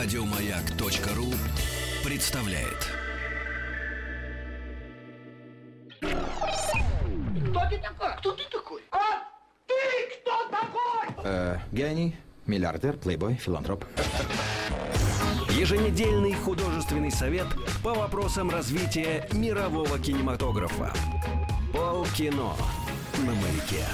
Радиомаяк.ру представляет. Кто ты такой? Кто ты такой? А ты кто такой? Э, гений, миллиардер, плейбой, филантроп. Еженедельный художественный совет по вопросам развития мирового кинематографа. Полкино на маяке.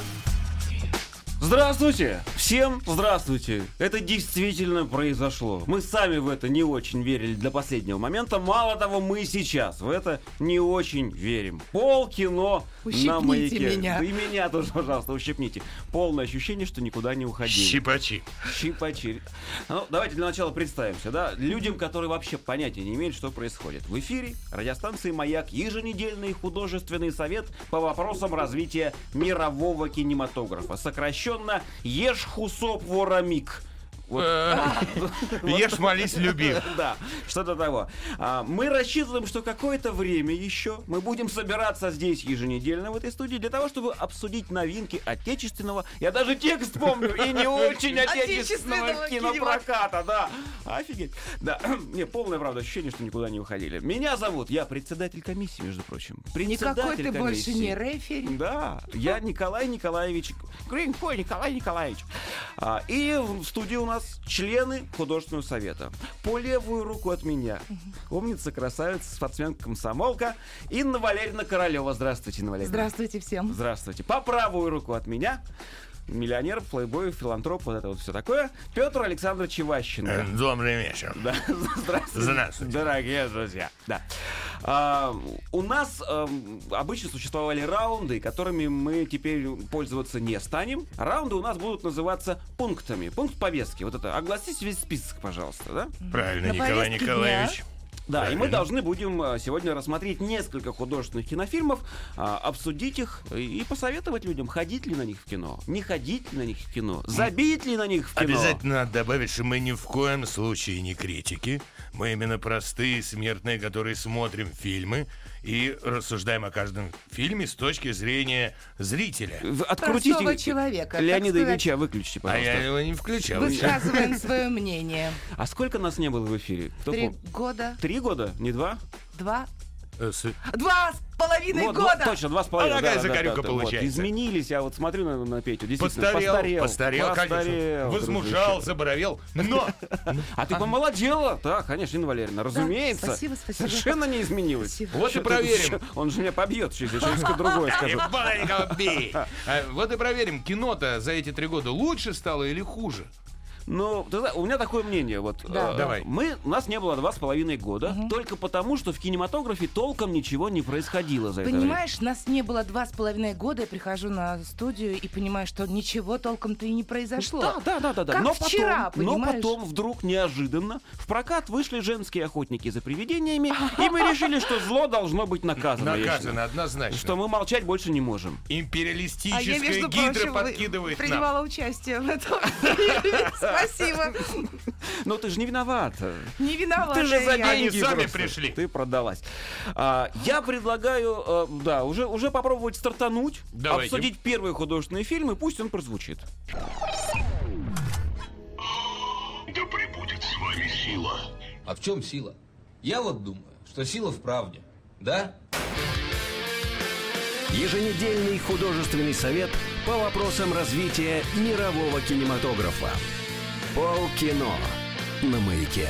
Здравствуйте! Всем здравствуйте! Это действительно произошло. Мы сами в это не очень верили до последнего момента. Мало того, мы сейчас в это не очень верим. Пол кино на Ущипните маяке. меня. И меня тоже, пожалуйста, ущипните. Полное ощущение, что никуда не уходили. Щипачи. Щипачи. Ну, давайте для начала представимся, да? Людям, которые вообще понятия не имеют, что происходит. В эфире радиостанции «Маяк» еженедельный художественный совет по вопросам развития мирового кинематографа. Сокращенно «Ешхусоп Ворамик». Ешь, молись, люби. Да, что-то того. А, Мы рассчитываем, что какое-то время еще мы будем собираться здесь еженедельно в этой студии для того, чтобы обсудить новинки отечественного, я даже текст помню, и не очень отечественного кинопроката, да. Офигеть. Да, мне полное, правда, ощущение, что никуда не уходили. Меня зовут, я председатель комиссии, между прочим. Никакой ты больше не рефери. Да, я Николай Николаевич Гринько Николай Николаевич. А, и в студии у нас члены художественного совета. По левую руку от меня умница, красавица, спортсменка, комсомолка Инна Валерьевна Королева. Здравствуйте, Инна Валерьевна. Здравствуйте всем. Здравствуйте. По правую руку от меня миллионер, плейбой, филантроп, вот это вот все такое. Петр Александрович Чеващенко. Э, Добрый вечер. Да, здравствуйте. Здравствуйте. Дорогие друзья. Да. А, у нас эм, обычно существовали раунды, которыми мы теперь пользоваться не станем. Раунды у нас будут называться пунктами. Пункт повестки. Вот это. Огласите весь список, пожалуйста, да? Правильно, На Николай Николаевич. Да, и мы должны будем э, сегодня рассмотреть несколько художественных кинофильмов, а, обсудить их и и посоветовать людям, ходить ли на них в кино, не ходить ли на них в кино, забить ли на них в кино. Обязательно надо добавить, что мы ни в коем случае не критики. Мы именно простые смертные, которые смотрим фильмы и рассуждаем о каждом фильме с точки зрения зрителя. В- Простого Открутите человека. Леонида Ильича, выключите, А пожалуйста. я его не включал. Высказываем свое мнение. А сколько нас не было в эфире? Кто Три пом- года, Три года? Не два? два, два с половиной Вот, вот, года. точно, два с половиной. А какая да, закорюка да, да, вот. получается? изменились, я вот смотрю на, на Петю, действительно, Постарел, постарел. постарел, конечно. постарел, Возмужал, дружище. заборовел. Но А ты помолодела? Да, конечно, Инна Валерьевна, разумеется. спасибо, спасибо. Совершенно не изменилась. Вот и Что проверим. Он же меня побьет, я что-нибудь другое скажу. Бей. А, Вот и проверим, кино-то за эти три года лучше стало или хуже? Ну, ты знаешь, у меня такое мнение. Вот, Да. э, Давай. Мы, у нас не было два с половиной года, только потому, что в кинематографе толком ничего не происходило за это время. Понимаешь, нас не было два с половиной года, я прихожу на студию и понимаю, что ничего толком-то и не произошло. Да, да, да, да, да. Как но вчера, потом, но потом вдруг неожиданно в прокат вышли женские охотники за привидениями, и мы решили, что зло должно быть наказано. Наказано однозначно. Что мы молчать больше не можем. Империалистическая А гидра подкидывает нам. принимала участие в этом. Спасибо. Но ты же не виновата. Не виновата Ты же за деньги сами пришли. Ты продалась. А, я предлагаю, э, да, уже, уже попробовать стартануть, обсудить первый художественный фильм, и пусть он прозвучит. Да пребудет с вами сила. А в чем сила? Я вот думаю, что сила в правде. Да? Еженедельный художественный совет по вопросам развития мирового кинематографа. Полкино на маяке.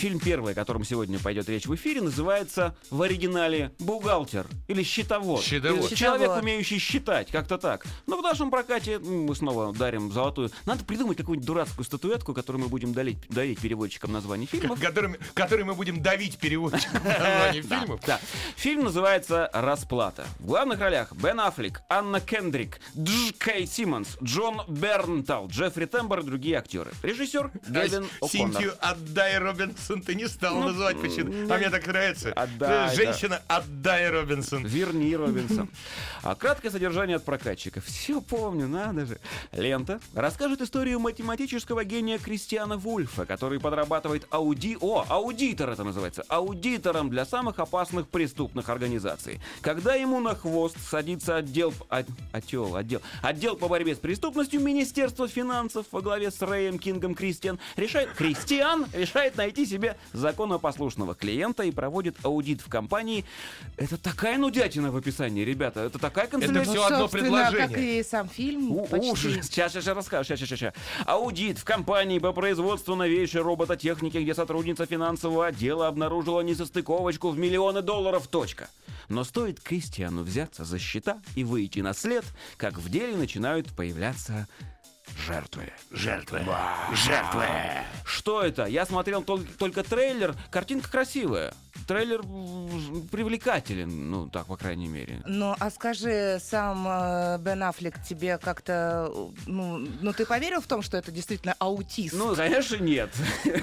Фильм первый, о котором сегодня пойдет речь в эфире, называется в оригинале «Бухгалтер» или «Счетовод». Счетовод. Или Человек, умеющий считать, как-то так. Но в нашем прокате мы снова дарим золотую. Надо придумать какую-нибудь дурацкую статуэтку, которую мы будем дарить, дарить переводчикам названий фильмов. Которыми, который мы будем давить переводчиком названий фильмов. Да. Фильм называется «Расплата». В главных ролях Бен Аффлек, Анна Кендрик, Дж. Кей Симмонс, Джон Бернтал, Джеффри Тэмбор и другие актеры. Режиссер Гевин О'Коннор. Синтию отдай, Робинс. Робинсон ты не стал называть почему. А мне так нравится. Отдай, Женщина, отдай Робинсон. Верни, Робинсон. А краткое содержание от прокатчика. Все помню, надо же. Лента расскажет историю математического гения Кристиана Вульфа, который подрабатывает ауди... О, аудитор это называется. Аудитором для самых опасных преступных организаций. Когда ему на хвост садится отдел... От... Отдел, отдел. Отдел по борьбе с преступностью Министерства финансов во главе с Рэем Кингом Кристиан решает... Кристиан решает найти себе законопослушного клиента и проводит аудит в компании. Это такая нудятина в описании, ребята. Это такая канцелярия. всё одно собственно, предложение. как и сам фильм. У-. Ужас. Сейчас, сейчас, сейчас расскажу. Сейчас, сейчас, сейчас. Аудит в компании по производству новейшей робототехники, где сотрудница финансового отдела обнаружила несостыковочку в миллионы долларов. Точка. Но стоит Кристиану взяться за счета и выйти на след, как в деле начинают появляться жертвы. Жертвы. Жертвы. Что это? Я смотрел только, только трейлер. Картинка красивая. Трейлер привлекателен, ну, так, по крайней мере. Ну, а скажи, сам э, Бен Аффлек тебе как-то... Ну, ну, ты поверил в том, что это действительно аутист? Ну, конечно, нет.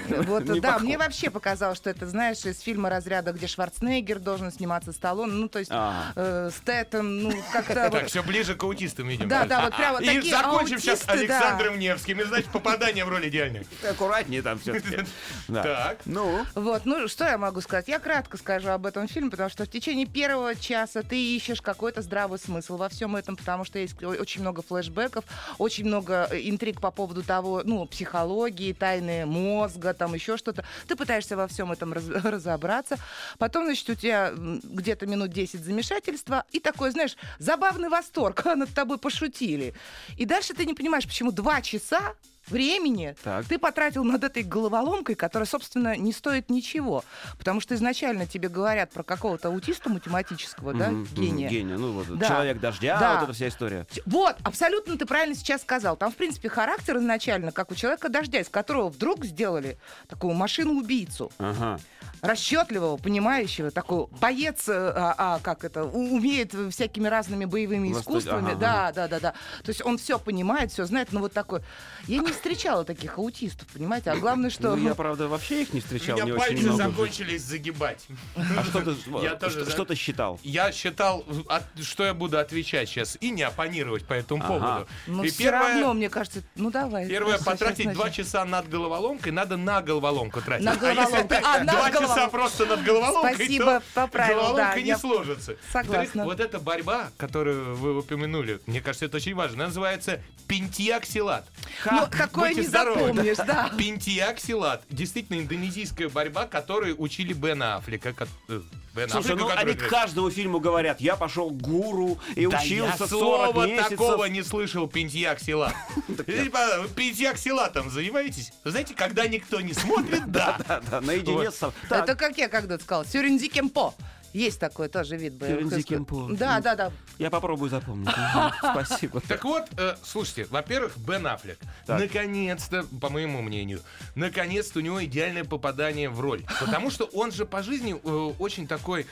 Вот, Не да, похож. мне вообще показалось, что это, знаешь, из фильма разряда, где Шварценеггер должен сниматься Сталлоне, ну, то есть Ага. э, Стэттон, ну, как-то... Так, все ближе к аутистам идем. Да, да, вот прямо И такие закончим сейчас. Александром Невским. И, значит, попадание в роль идеальное. Аккуратнее там все-таки. Так. Ну, Вот, ну что я могу сказать? Я кратко скажу об этом фильме, потому что в течение первого часа ты ищешь какой-то здравый смысл во всем этом, потому что есть очень много флешбеков, очень много э, интриг по поводу того, ну, психологии, тайны мозга, там еще что-то. Ты пытаешься во всем этом раз- разобраться. Потом, значит, у тебя где-то минут 10 замешательства и такой, знаешь, забавный восторг, над тобой пошутили. И дальше ты не понимаешь, почему два часа времени Так. ты потратил над этой головоломкой, которая, собственно, не стоит ничего. Потому что изначально тебе говорят про какого-то аутиста математического, да, мгм, гения. Гения, ну вот, Да. человек дождя, Да. вот эта вся история. Вот, абсолютно ты правильно сейчас сказал. Там, в принципе, характер изначально, как у человека дождя, из которого вдруг сделали такую машину-убийцу. Ага. расчетливого, понимающего, такой боец, э, а, а, как это, умеет всякими разными боевыми искусствами. ага, да, да, да, да. То есть он все понимает, все знает, но вот такой. Я не встречала таких аутистов, понимаете? А главное, что. Ну, я, правда, вообще их не У встречал. меня не очень пальцы много. закончились загибать. А что ты, Я тоже что, что ты считал? Я считал, от- что я буду отвечать сейчас и не оппонировать по этому Ага. поводу. Ну, и все равно, мне кажется, ну давай. Первое, потратить два часа над головоломкой, надо на головоломку тратить. На А если головоломку. А, на два часа просто над головоломкой, Спасибо, то поправил, головоломка да, не я сложится. согласна. Вот эта борьба, которую вы упомянули, мне кажется, это очень важно. Она называется пентиоксилат. Ну, такое Будьте не здоровы. запомнишь, да. Пентиоксилат. Действительно, индонезийская борьба, которой учили Бена Аффлека. э, Бена Слушай, Аффлека, ну они к каждому фильму говорят, я пошел к гуру и да учился я 40 слова месяцев. такого не слышал, пентиоксилат. Типа, вы Пентиоксилатом занимаетесь? Знаете, когда никто не смотрит, да. Да, да, наедине с собой. Это как я когда-то сказала. Сюринди Кемпо. Есть такой тоже вид боевых искусств. Кемпо. Да, да, да. я попробую запомнить. Спасибо. Так вот, э, слушайте, во-первых, Бен Аффлек, наконец-то, по моему мнению, наконец-то у него идеальное попадание в роль. Потому что он же по жизни э, очень такой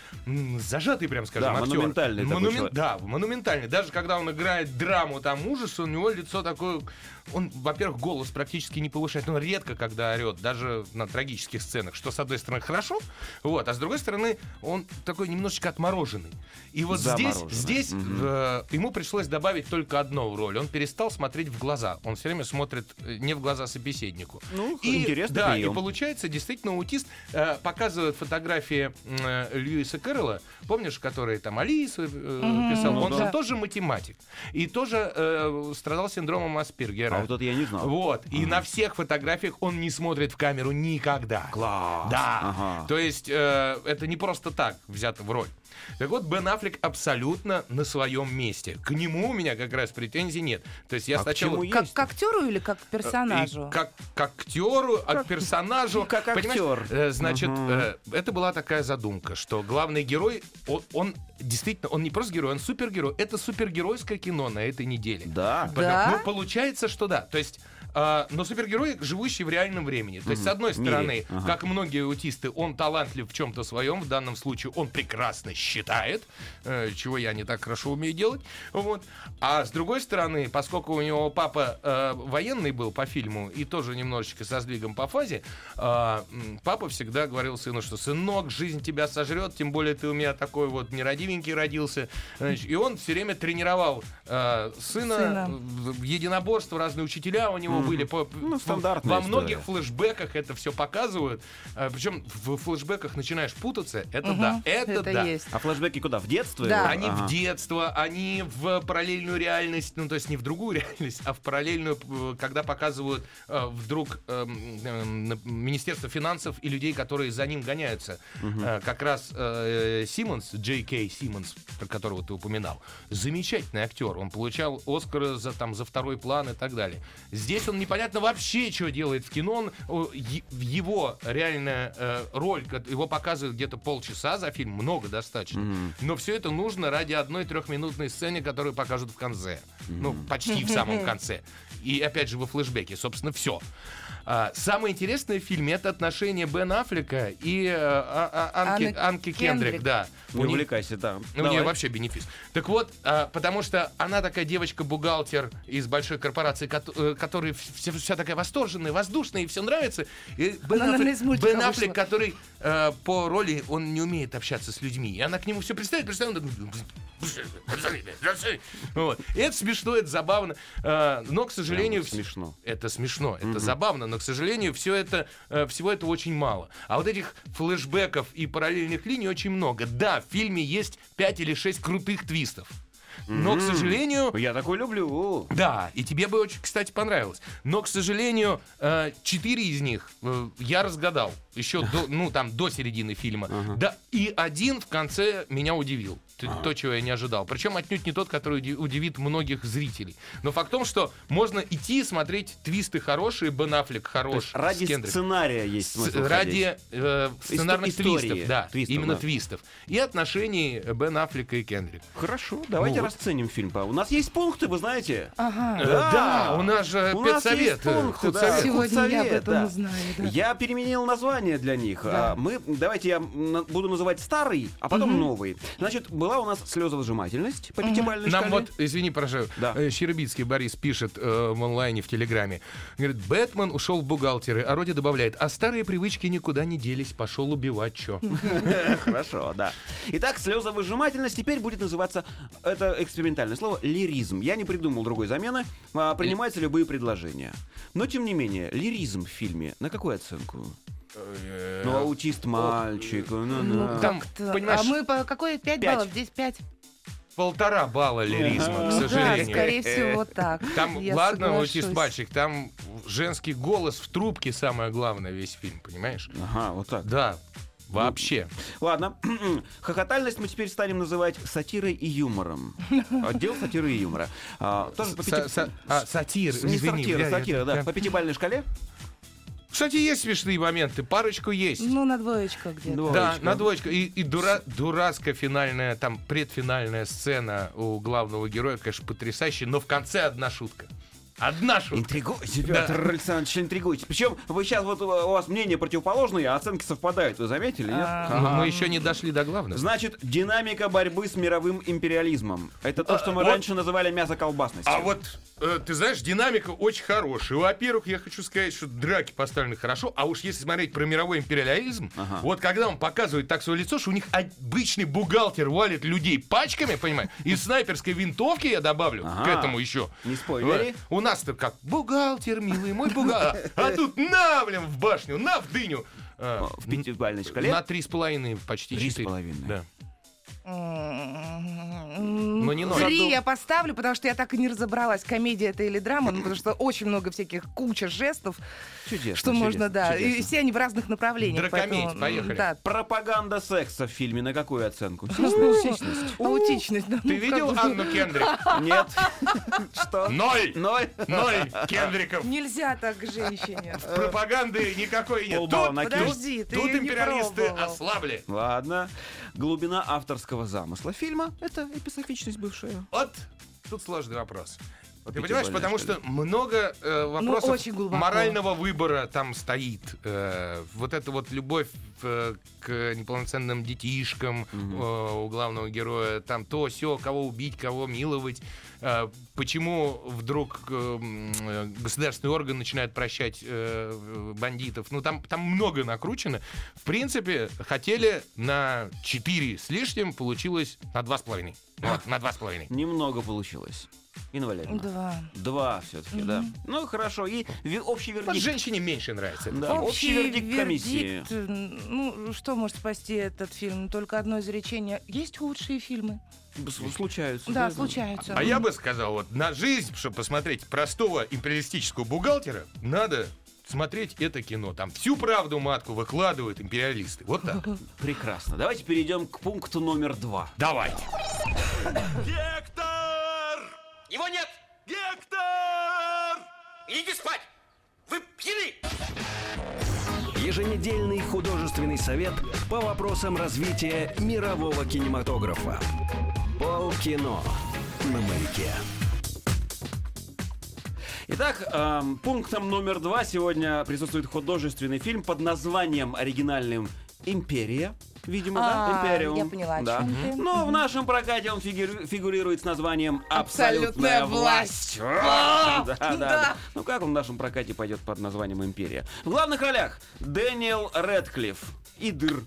зажатый, прям скажем, Да, актер. монументальный. Да, монументальный. Даже когда он играет драму, там ужас, у него лицо такое... Он, во-первых, голос практически не повышает. Он редко, когда орет, даже на трагических сценах. Что, с одной стороны, хорошо, вот, а с другой стороны, он такой немножечко отмороженный. И вот здесь, здесь Мгм. э, ему пришлось добавить только одну в роль. Он перестал смотреть в глаза. Он все время смотрит э, не в глаза собеседнику. Ну, и, интересный да, прием. и получается, действительно, аутист э, показывает фотографии э, Льюиса Кэрролла, помнишь, который там Алису э, писал, ну он да. же тоже математик. И тоже э, страдал синдромом Аспергера. А вот это я не знал. Вот. И на всех фотографиях он не смотрит в камеру никогда. Класс. Да. То есть э, это не просто так взято в роль. Так вот, Бен Аффлек абсолютно на своем месте. К нему у меня как раз претензий нет. То есть я А к сначала... чему Как к актеру или как к И персонажу? как к актеру, а к персонажу. как Понимаешь, актер. э, Значит, э, это была такая задумка, что главный герой, он, он действительно, он не просто герой, он супергерой. Это супергеройское кино на этой неделе. Да. Потому- Да? Ну, получается, что да. То есть а, но супергерой, живущий в реальном времени. То есть, с одной стороны, Ага. как многие аутисты, он талантлив в чем-то своем. В данном случае он прекрасно считает, э, чего я не так хорошо умею делать. Вот. А с другой стороны, поскольку у него папа э, военный был по фильму и тоже немножечко со сдвигом по фазе, э, папа всегда говорил сыну, что сынок, жизнь тебя сожрет, тем более ты у меня такой вот нерадивенький родился. Значит, и он все время тренировал э, сына, Сына. единоборство, разные учителя у него были. По, Ну, стандартная Во многих история. флешбеках это все показывают. Причем в флешбеках начинаешь путаться. Это да, это, это да. есть. А флешбеки куда? В детство? Да. его? Они Ага. в детство, они в параллельную реальность, ну то есть не в другую реальность, а в параллельную, э, когда показывают э, вдруг эм, на- Министерство финансов и людей, которые за ним гоняются. Э, как раз э, Симмонс, Джей Кей Симмонс, про которого ты упоминал, замечательный актер. Он получал Оскара за, там, за второй план и так далее. Здесь он непонятно вообще, что делает в кино. Он, его реальная э, роль, его показывают где-то полчаса за фильм, много достаточно. Но все это нужно ради одной трехминутной сцены, которую покажут в конце. Ну, почти в самом конце. И опять же во флешбеке, собственно, все. Самое интересное в фильме это отношения Бен Аффлека и э, а- а- Анки, Анки Кендрик, Кендрик. да. Не У увлекайся, да. ну, у Давай. нее вообще бенефис. Так вот, а, потому что она такая девочка-бухгалтер из большой корпорации, кото- э, которая вся, вся такая восторженная, воздушная, и все нравится. И Бен, Она, мультика Бен Аффлек, который э, по роли, он не умеет общаться с людьми. И она к нему все представит, представит, он вот. Это смешно, это забавно. Э, но, к сожалению... Прямо смешно. Это смешно, это забавно, но, к сожалению, все это, э, всего этого очень мало. А вот этих флешбеков и параллельных линий очень много. Да, в фильме есть 5 или 6 крутых твистов. Но, к сожалению, Я такой люблю. да, и тебе бы очень, кстати, понравилось. Но, к сожалению, э, четыре из них я разгадал еще до, ну там до середины фильма. Да, и один в конце меня удивил. Т- То, чего я не ожидал. Причем отнюдь не тот, который уди- удивит многих зрителей. Но факт в том, что можно идти и смотреть твисты хорошие, Бен Аффлек То хорош. есть ради с сценария есть С- смысл ради э, сценарных истории твистов, да, твистов, именно да. твистов. И отношений Бен Аффлека и Кендрик. Хорошо, давайте Ну вот. расценим фильм. У нас есть пункты, вы знаете. Ага. Э, Да, у нас же У нас педсовет, есть э, пункты, да, худсовет. Сегодня я об худсовет, этом да. узнаю, да. Я переменил название для них. Да. А, Мы, давайте я на- буду называть старый, а потом новый. Значит, была у нас слезовыжимательность по пятибалльной Нам шкале. вот, извини, прошу, Да. э, Щербицкий Борис пишет э, в онлайне, в Телеграме. Говорит, Бэтмен ушел в бухгалтеры, а Роди добавляет, а старые привычки никуда не делись, пошел убивать, чё. Хорошо, да. Итак, слезовыжимательность теперь будет называться, это экспериментальное слово, лиризм. Я не придумал другой замены. А, Принимаются любые предложения. Но, тем не менее, лиризм в фильме на какую оценку? Ну, аутист мальчик. ну, ну. Ну, Там, понимаешь, А мы по какой? 5 Пять. баллов? Здесь 5. Полтора балла лиризма, к Ну да, сожалению. скорее всего, так. Там, Я ладно, соглашусь. аутист мальчик, там женский голос в трубке самое главное весь фильм, понимаешь? Ага, вот так. Да, вообще. Ладно, хохотальность мы теперь станем называть сатирой и юмором. Отдел сатиры и юмора. А, тоже по пяти- са- а, сатир, Не извини. сатира, бля, сатира, я- да. я- По пятибалльной шкале? Кстати, есть смешные моменты, парочку есть. Ну, на двоечку где-то. Да, на двоечку. И, и дура, дурацкая финальная, там, предфинальная сцена у главного героя, конечно, потрясающая, но в конце одна шутка. Одна шутка. Интригуйте, Петр Александрович, интригуйте. Причем вы сейчас вот у вас мнения противоположные, а оценки совпадают. Вы заметили, нет? А. Но мы еще не дошли до главного. Значит, динамика борьбы с мировым империализмом. Это то, что мы вот- раньше называли мясоколбасностью. А вот, э, ты знаешь, динамика очень хорошая. Во-первых, я хочу сказать, что драки поставлены хорошо, а уж если смотреть про мировой империализм, Ага. вот когда он показывает так свое лицо, что у них обычный бухгалтер валит людей пачками, понимаешь, и снайперской винтовки я добавлю к Ага. этому еще. Не спойлери. Вот. У нас-то как бухгалтер, милый мой бухгалтер, а тут на, блин, в башню, на, в дыню. А, В пятибалльной шкале? На три с половиной, почти Три с половиной. Да. Но не ноль. Три я поставлю, потому что я так и не разобралась, комедия это или драма, ну, потому что очень много всяких куча жестов, Чудесно, что можно, чудесно, да. И чудесно. все они в разных направлениях. Дракомедь, поэтому, поехали. Да, Пропаганда секса в фильме на какую оценку? Сисьность. аутичность. да, Ты ну, видел. Анну Кендрик? Нет. Что? Ноль! Ноль. Ноль Кендриков. Нельзя так к женщине. Пропаганды никакой нет. Тут. Подожди, ты тут империалисты ослабли. Ладно. Глубина авторского замысла фильма — это эписофичность бывшая. Вот тут сложный вопрос. Ты понимаешь, потому что много э, вопросов очень глубоко. морального выбора там стоит. Э, вот эта вот любовь э, к неполноценным детишкам э, у главного героя, там то, все, кого убить, кого миловать. Э, почему вдруг э, м, э, государственный орган начинает прощать э, бандитов? Ну, там, там много накручено. В принципе, хотели на 4 с лишним, получилось на 2,5. Вот, на 2,5. Немного получилось. Инна Валерьевна. Два. Два все-таки, да. Ну хорошо. И ви- общий Вот вердикт. женщине меньше нравится. Да, фильм. общий вердикт комиссии. вердикт, э, Ну, что может спасти этот фильм? Только одно изречение. Есть худшие фильмы. Случаются. Да, случаются. А я бы сказал, вот на жизнь, чтобы посмотреть простого империалистического бухгалтера, надо смотреть это кино. Там всю правду матку выкладывают империалисты. Вот так. Прекрасно. Давайте перейдем к пункту номер два. Давайте. Гектор! Его нет! Гектор! Идите спать! Вы пьяны! Еженедельный художественный совет по вопросам развития мирового кинематографа. Полкино на маяке. Итак, эм, пунктом номер два сегодня присутствует художественный фильм под названием оригинальным «Империя». Видимо, да? А, Империум. я поняла, да. чем ты. Но в нашем прокате он фигуру- фигурирует с названием Абсолютная «Абсолютная власть». власть. Да, да, Да. да. Ну как он в нашем прокате пойдет под названием «Империя»? В главных ролях Дэниел Рэдклифф и Дыр.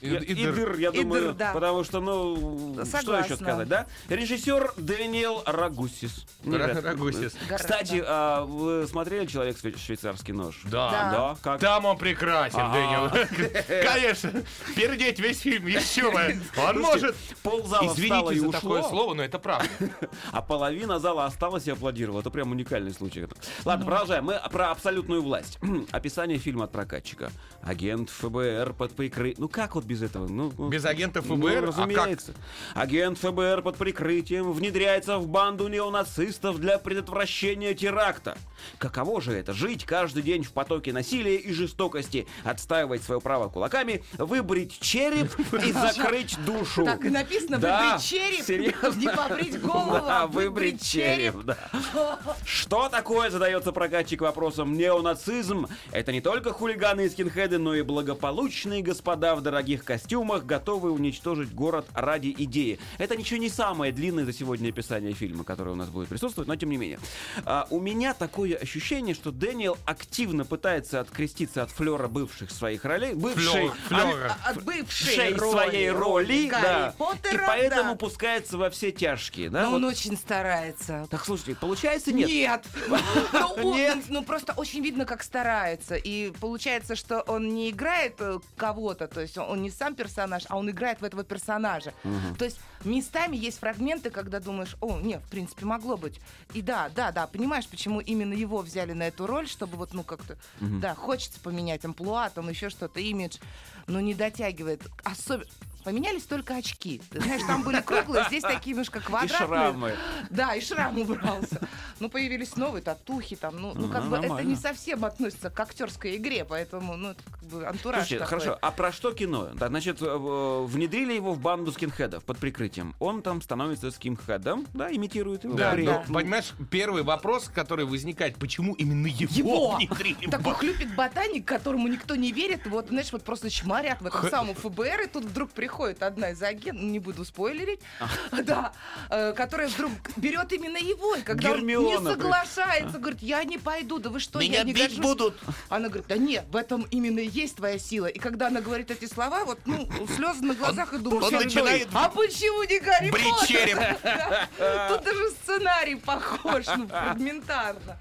И- Я- и Дыр. Идыр, я Идыр, думаю, да. потому что, ну, что Согласна. еще сказать, да? Режиссер Дэниел Рагусис. Рагусис. Кстати, а, вы смотрели «Человек шве- швейцарский нож»? Да. Да. Да, как? Там он прекрасен, Ага. Дэниел. Конечно. Пердеть весь фильм. Еще бы. Он может... Ползала Извините и за такое слово, но это правда. а половина зала осталась и аплодировала. Это прям уникальный случай. Ладно, продолжаем. Мы про абсолютную власть. Описание фильма от прокатчика. Агент ФБР под прикрытием... Ну как вот без этого? Ну, ну, Без агента Ну, ФБР? А как? разумеется. Агент ФБР под прикрытием внедряется в банду неонацистов для предотвращения теракта. Каково же это жить каждый день в потоке насилия и жестокости, отстаивать свое право кулаками, выбрить череп и закрыть душу. Так и написано, Да, выбрить череп, серьезно? не побрить голову, Да, а выбрить череп, да. Что такое, задается прокатчик вопросом, неонацизм? Это не только хулиганы и скинхеды, но и благополучные господа в дорогих костюмах, готовые уничтожить город ради идеи. Это ничего не самое длинное за сегодня описание фильма, которое у нас будет присутствовать, но тем не менее. А, у меня такое ощущение, что Дэниел активно пытается откреститься от флера бывших своих ролей, бывшей, Флё- Флёра. От шей бывшей роли, своей роли, Гарри да, Поттера, и поэтому да. пускается во все тяжкие, да? Но вот. он очень старается. Так слушайте, получается нет? Нет. Ну, он- Нет. Ну, просто очень видно, как старается. И получается, что он не играет э, кого-то, то есть он он не сам персонаж, а он играет в этого персонажа. То есть местами есть фрагменты, когда думаешь, о, нет, в принципе, могло быть. И да, да, да, понимаешь, почему именно его взяли на эту роль, чтобы вот, ну, как-то, да, хочется поменять амплуа, там еще что-то, имидж, но не дотягивает. Особенно Поменялись только очки. Ты знаешь, там были круглые, здесь такие немножко И квадратные. шрамы. Да, и шрам убрался. Ну, появились новые татухи там. Ну, ну как бы это не совсем относится к актерской игре, поэтому, ну, это как бы антураж Слушайте, такой. хорошо, а про что кино? Да, значит, э, э, внедрили его в банду скинхедов под прикрытием. Он там становится скинхедом, да, имитирует его. Да, ну, понимаешь, первый вопрос, который возникает, почему именно его, Его! внедрили Такой хлюпик ботаник, которому никто не верит, вот, знаешь, вот просто чморят в этом самом ФБР, и тут вдруг приходит одна из агентов, не буду спойлерить, да, э, которая вдруг берет именно его, и когда он не соглашается, говорит, я не пойду, да вы что, я не гожусь». Она говорит, да нет, в этом именно и есть твоя сила. И когда она говорит эти слова, вот, ну, слезы на глазах, и думаю, он «Стой, начинает а почему не Гарри Поттер?» Тут даже сценарий похож, ну, фрагментарно.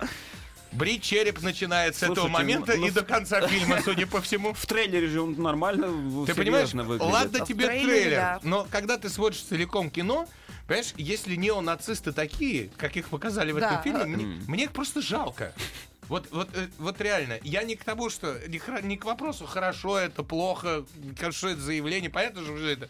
Брить череп начинается с этого Слушайте, момента ну, и до конца фильма, судя по всему. В трейлере же он нормально, Ты понимаешь, выглядит. ладно В тебе трейлере, трейлер, да. но когда ты смотришь целиком кино, понимаешь, если неонацисты такие, как их показали в Да. этом фильме, мне, мне их просто жалко. Вот, вот, э, вот реально, я не к тому, что не, не к вопросу, хорошо это, плохо, хорошо это заявление, понятно же, это.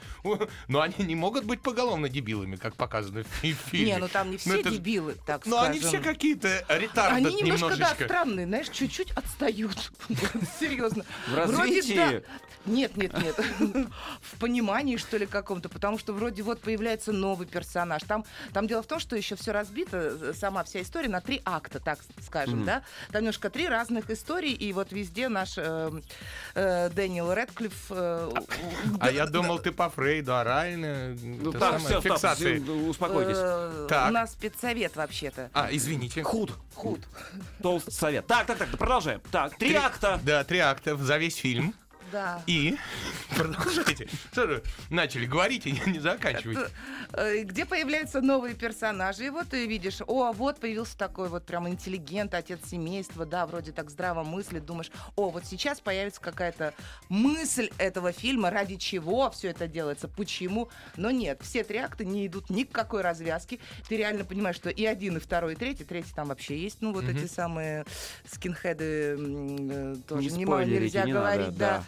Но они не могут быть поголовно дебилами, как показано в фи- фильме. Не, ну там не все это ж- дебилы, так Ну, скажем. они все какие-то ретарды Они немножко, да, немножечко. странные, знаешь, чуть-чуть отстают. Серьезно. В Вроде развитии? да. Нет, нет, нет. В понимании, что ли, каком-то. Потому что вроде вот появляется новый персонаж. Там, там дело в том, что еще все разбито, э, сама вся история на три акта, так скажем, да. Там немножко три разных истории, и вот везде наш э, э, Дэниел Рэдклифф... э, А я думал, ты по Фрейду, орально. Ну это так, самое, все, фиксации. успокойтесь. э, Так. У нас спецсовет вообще-то. А, извините. Худ. Худ. Толстый совет. Так, так, так, продолжаем. Так, три акта. Да, три акта за весь фильм. Да. И продолжайте. Начали говорить и не, не заканчивайте. Э, где появляются новые персонажи. И вот ты видишь, о, вот появился такой вот прям интеллигент, отец семейства, да, вроде так здраво мыслит, думаешь, о, вот сейчас появится какая-то мысль этого фильма, ради чего все это делается, почему. Но нет, все три акта не идут ни к какой развязке. Ты реально понимаешь, что и один, и второй, и третий, третий там вообще есть, ну вот эти самые скинхеды э, тоже Не немало спойлерите, нельзя не надо, говорить, да. да.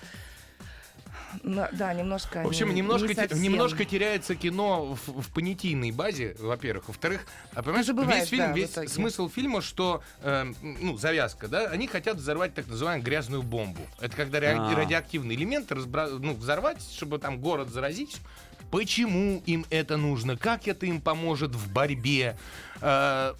Да, немножко. В общем, они немножко, не те- совсем. немножко теряется кино в, в понятийной базе, во-первых. Во-вторых, а понимаешь, забываешь, весь фильм, да, весь смысл фильма, что, э, ну, завязка, да, они хотят взорвать так называемую грязную бомбу. Это когда ра- А. радиоактивные элементы разбра- ну, взорвать, чтобы там город заразить. Почему им это нужно? Как это им поможет в борьбе? Э,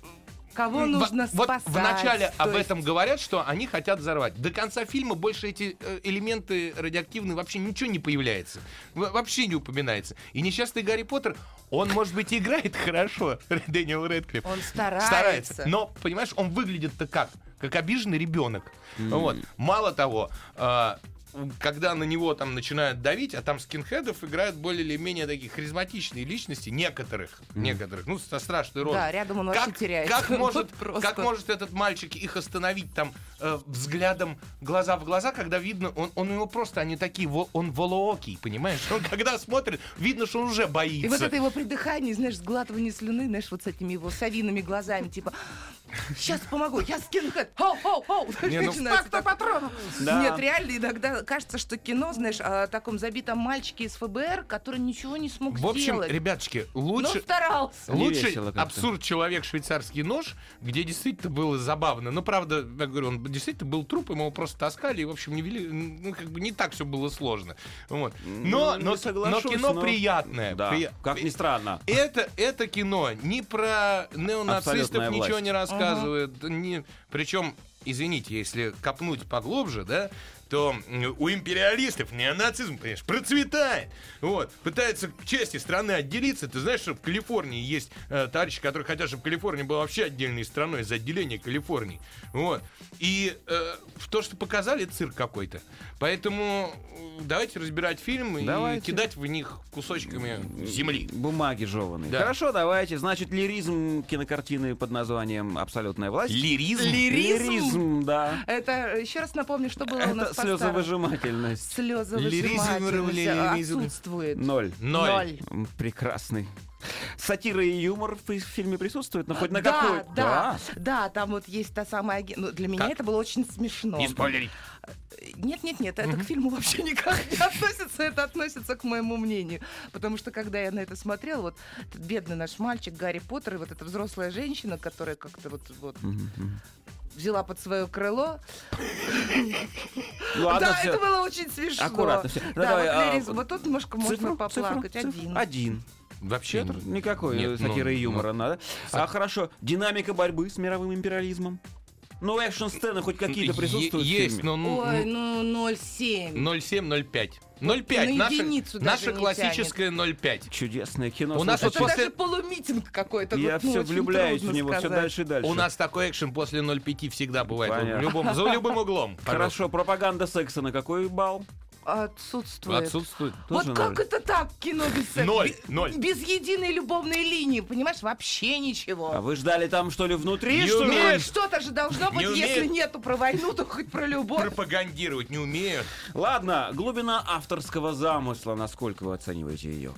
Кого нужно вот спасать? в начале то об есть- этом говорят, что они хотят взорвать. До конца фильма больше эти э, элементы радиоактивные вообще ничего не появляется. Во- вообще не упоминается. И несчастный Гарри Поттер, он, может быть, играет хорошо, Дэниел Рэдклифф. Он старается. Но, понимаешь, он выглядит-то как? Как обиженный ребенок. Вот. Мало того, а, когда на него там начинают давить, а там скинхедов играют более или менее такие харизматичные личности, некоторых, некоторых, ну, со страшной ролью. Да, рядом он вообще как, теряется. Как может, Вот как может этот мальчик их остановить там э, взглядом глаза в глаза, когда видно, он, он у него просто, они такие, во- он волоокий, понимаешь? Он когда смотрит, видно, что он уже боится. И вот это его придыхание, знаешь, сглатывание слюны, знаешь, вот с этими его совиными глазами, типа, сейчас помогу, я скинхед, хоу, хоу, хоу. Не, ну, Начинается так. Да. Нет, реально, иногда кажется, что кино, знаешь, о таком забитом мальчике из ФБР, который ничего не смог В общем, сделать. ребяточки, Но лучше... старался. Лучший весело как-то. абсурд человек швейцарский нож, где действительно было забавно. Но правда, я говорю, он действительно был трупом, его просто таскали, и, в общем, не вели, ну, как бы не так все было сложно. Вот. Но, Ну, но, но кино но- приятное. Да, При- как ни странно. Это, это кино не про неонацистов ничего власть. не рассказывает. Не, причем, извините, если копнуть поглубже, да, то м, у империалистов неонацизм, конечно, процветает. Вот. Пытаются к части страны отделиться. Ты знаешь, что в Калифорнии есть э, товарищи, которые хотят, чтобы Калифорния была вообще отдельной страной из отделения Калифорнии. Вот. И э, то, что показали, цирк какой-то. Поэтому э, давайте разбирать фильм Давайте. и кидать в них кусочками земли. Бумаги жеванные. Да. Хорошо, давайте. Значит, лиризм кинокартины под названием «Абсолютная власть». Лиризм? Лиризм, да. Это, еще раз напомню, что было у нас Это по старому? Слезовыжимательность. Лиризм, Слезовыжимательность лиризм. отсутствует. Ноль. Ноль. Прекрасный. Сатира и юмор в фи- фильме присутствует, но хоть на да, какой? да, да, там вот есть та самая... Ну, для меня Как? это было очень смешно. Не спойлерить. Нет, нет, нет, это к фильму вообще никак не относится, это относится к моему мнению. Потому что когда я на это смотрела, вот этот бедный наш мальчик Гарри Поттер и вот эта взрослая женщина, которая как-то вот, вот взяла под свое крыло. Ну, да, это было очень смешно. Аккуратно всё. Да, вот а. Вот тут немножко можно поплакать. Один. Один. Вообще никакой Нет, сатиры ну, и юмора надо. А хорошо, динамика борьбы с мировым империализмом. Ну, экшн-сцены хоть какие-то Е- присутствуют в Есть, фильме? но ну, Ой, ну 0,7. 0,7-0,5. 0,5. на Наша, единицу даже наша не классическая 0,5. Чудесное кино. У нас. Это вот после- даже полумитинг какой-то. Я вот, ну, все влюбляюсь в него все сказать. дальше и дальше. У нас такой экшен после 0,5 всегда бывает. Понятно. В любом, за любым углом. Пожалуйста. Хорошо, пропаганда секса на какой балл? Отсутствует. Отсутствует. Вот как ноль. это так, кино без секса? Ноль, ноль. Без единой любовной линии, понимаешь, вообще ничего. А вы ждали там что ли внутри? Не что ли? Ну, хоть что-то же должно быть, Не если умеет. нету про войну, то хоть про любовь. Пропагандировать не умеют. Ладно, глубина авторского замысла, насколько вы оцениваете ее?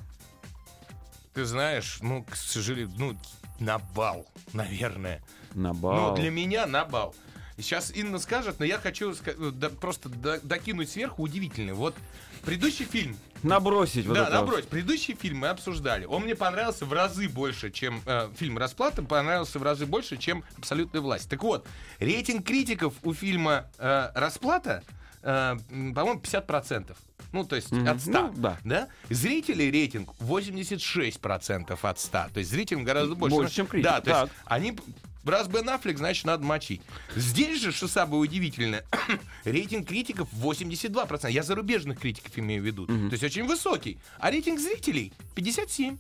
Ты знаешь, ну, к сожалению, ну, на бал, наверное. На бал. Ну, для меня на бал. Сейчас Инна скажет, но я хочу да, просто до- докинуть сверху удивительный. Вот предыдущий фильм, Набросить вот да, это вот. предыдущий фильм мы обсуждали. Он мне понравился в разы больше, чем э, фильм «Расплата», понравился в разы больше, чем «Абсолютная власть». Так вот, рейтинг критиков у фильма э, «Расплата», э, по-моему, 50%. Ну, то есть Мгм. от 100. Ну, да. да? Зрителей рейтинг 86% от 100. То есть зрителям гораздо больше. Больше, чем критиков, Да, то так. есть они... Раз Бен Аффлек, значит, надо мочить. Здесь же, что самое удивительное, рейтинг критиков 82%. Я зарубежных критиков имею в виду. То есть очень высокий. А рейтинг зрителей 57.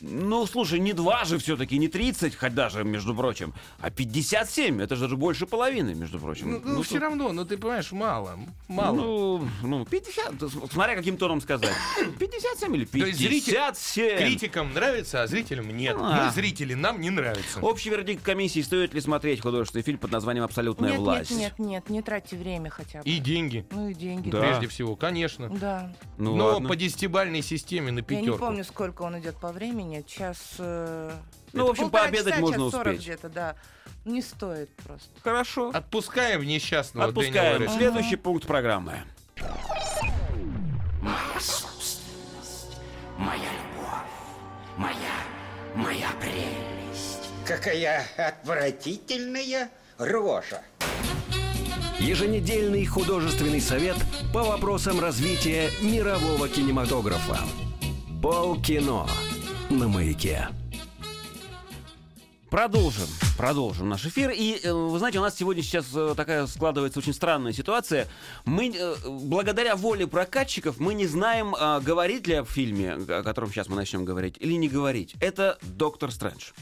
Ну, слушай, не два же все-таки, не 30, хоть даже, между прочим, а 57. Это же больше половины, между прочим. Ну, ну, все тут- равно, ну ты понимаешь, мало. Мало. Ну, ну, 50, то есть, смотря каким тоном сказать. 57 или То есть зритель- 57. Критикам нравится, а зрителям нет. А. Мы зрители, нам не нравится. Общий вердикт комиссии, стоит ли смотреть художественный фильм под названием «Абсолютная Нет, власть». нет, нет, нет, не тратьте время хотя бы. И деньги, Ну и деньги. Да. прежде всего, конечно. Да. Ну, Но ладно. по десятибальной системе на Я пятерку. не помню, сколько он идет по времени. Сейчас. э, Ну, это в общем, пообедать часа, можно час 40 успеть. где-то, да. Не стоит просто. Хорошо. Отпускаем несчастного Отпускаем. Дэниела. Следующий пункт программы. Моя собственность, моя любовь, моя, моя прелесть. Какая отвратительная рожа. Еженедельный художественный совет по вопросам развития мирового кинематографа. Полкино на маяке. Продолжим, продолжим наш эфир. И, э, вы знаете, у нас сегодня сейчас э, такая складывается очень странная ситуация. Мы, э, благодаря воле прокатчиков, мы не знаем, а, говорить ли о фильме, о котором сейчас мы начнем говорить, или не говорить. Это «Доктор Стрэндж».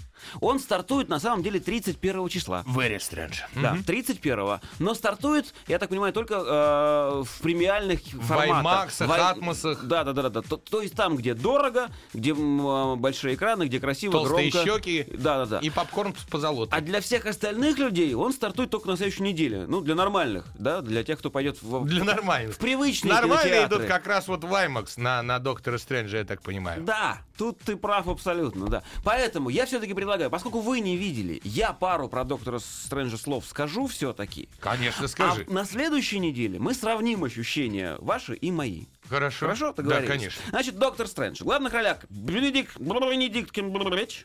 Он стартует, на самом деле, 31 числа. Very strange. Да, 31-го. Но стартует, я так понимаю, только э, в премиальных форматах. В ай- Атмосах. Да, да, да, да. То, то есть там, где дорого, где э, большие экраны, где красиво, Толстые громко. щеки Да, да, да. и попкорн по золоту. А для всех остальных людей он стартует только на следующей неделе. Ну, для нормальных, да, для тех, кто пойдет в, Для нормальных. в привычные кинотеатры. идут как раз вот в IMAX на, на Доктора Стрэнджа, я так понимаю. Да, тут ты прав абсолютно, да. Поэтому я все-таки предлагаю, поскольку вы не видели, я пару про доктора Стрэнджа слов скажу все-таки. Конечно, скажи. А на следующей неделе мы сравним ощущения ваши и мои. Хорошо. Хорошо, Да, договорились? конечно. Значит, доктор Стрэндж. В главных ролях Бенедикт, Бенедикт Камбербэтч,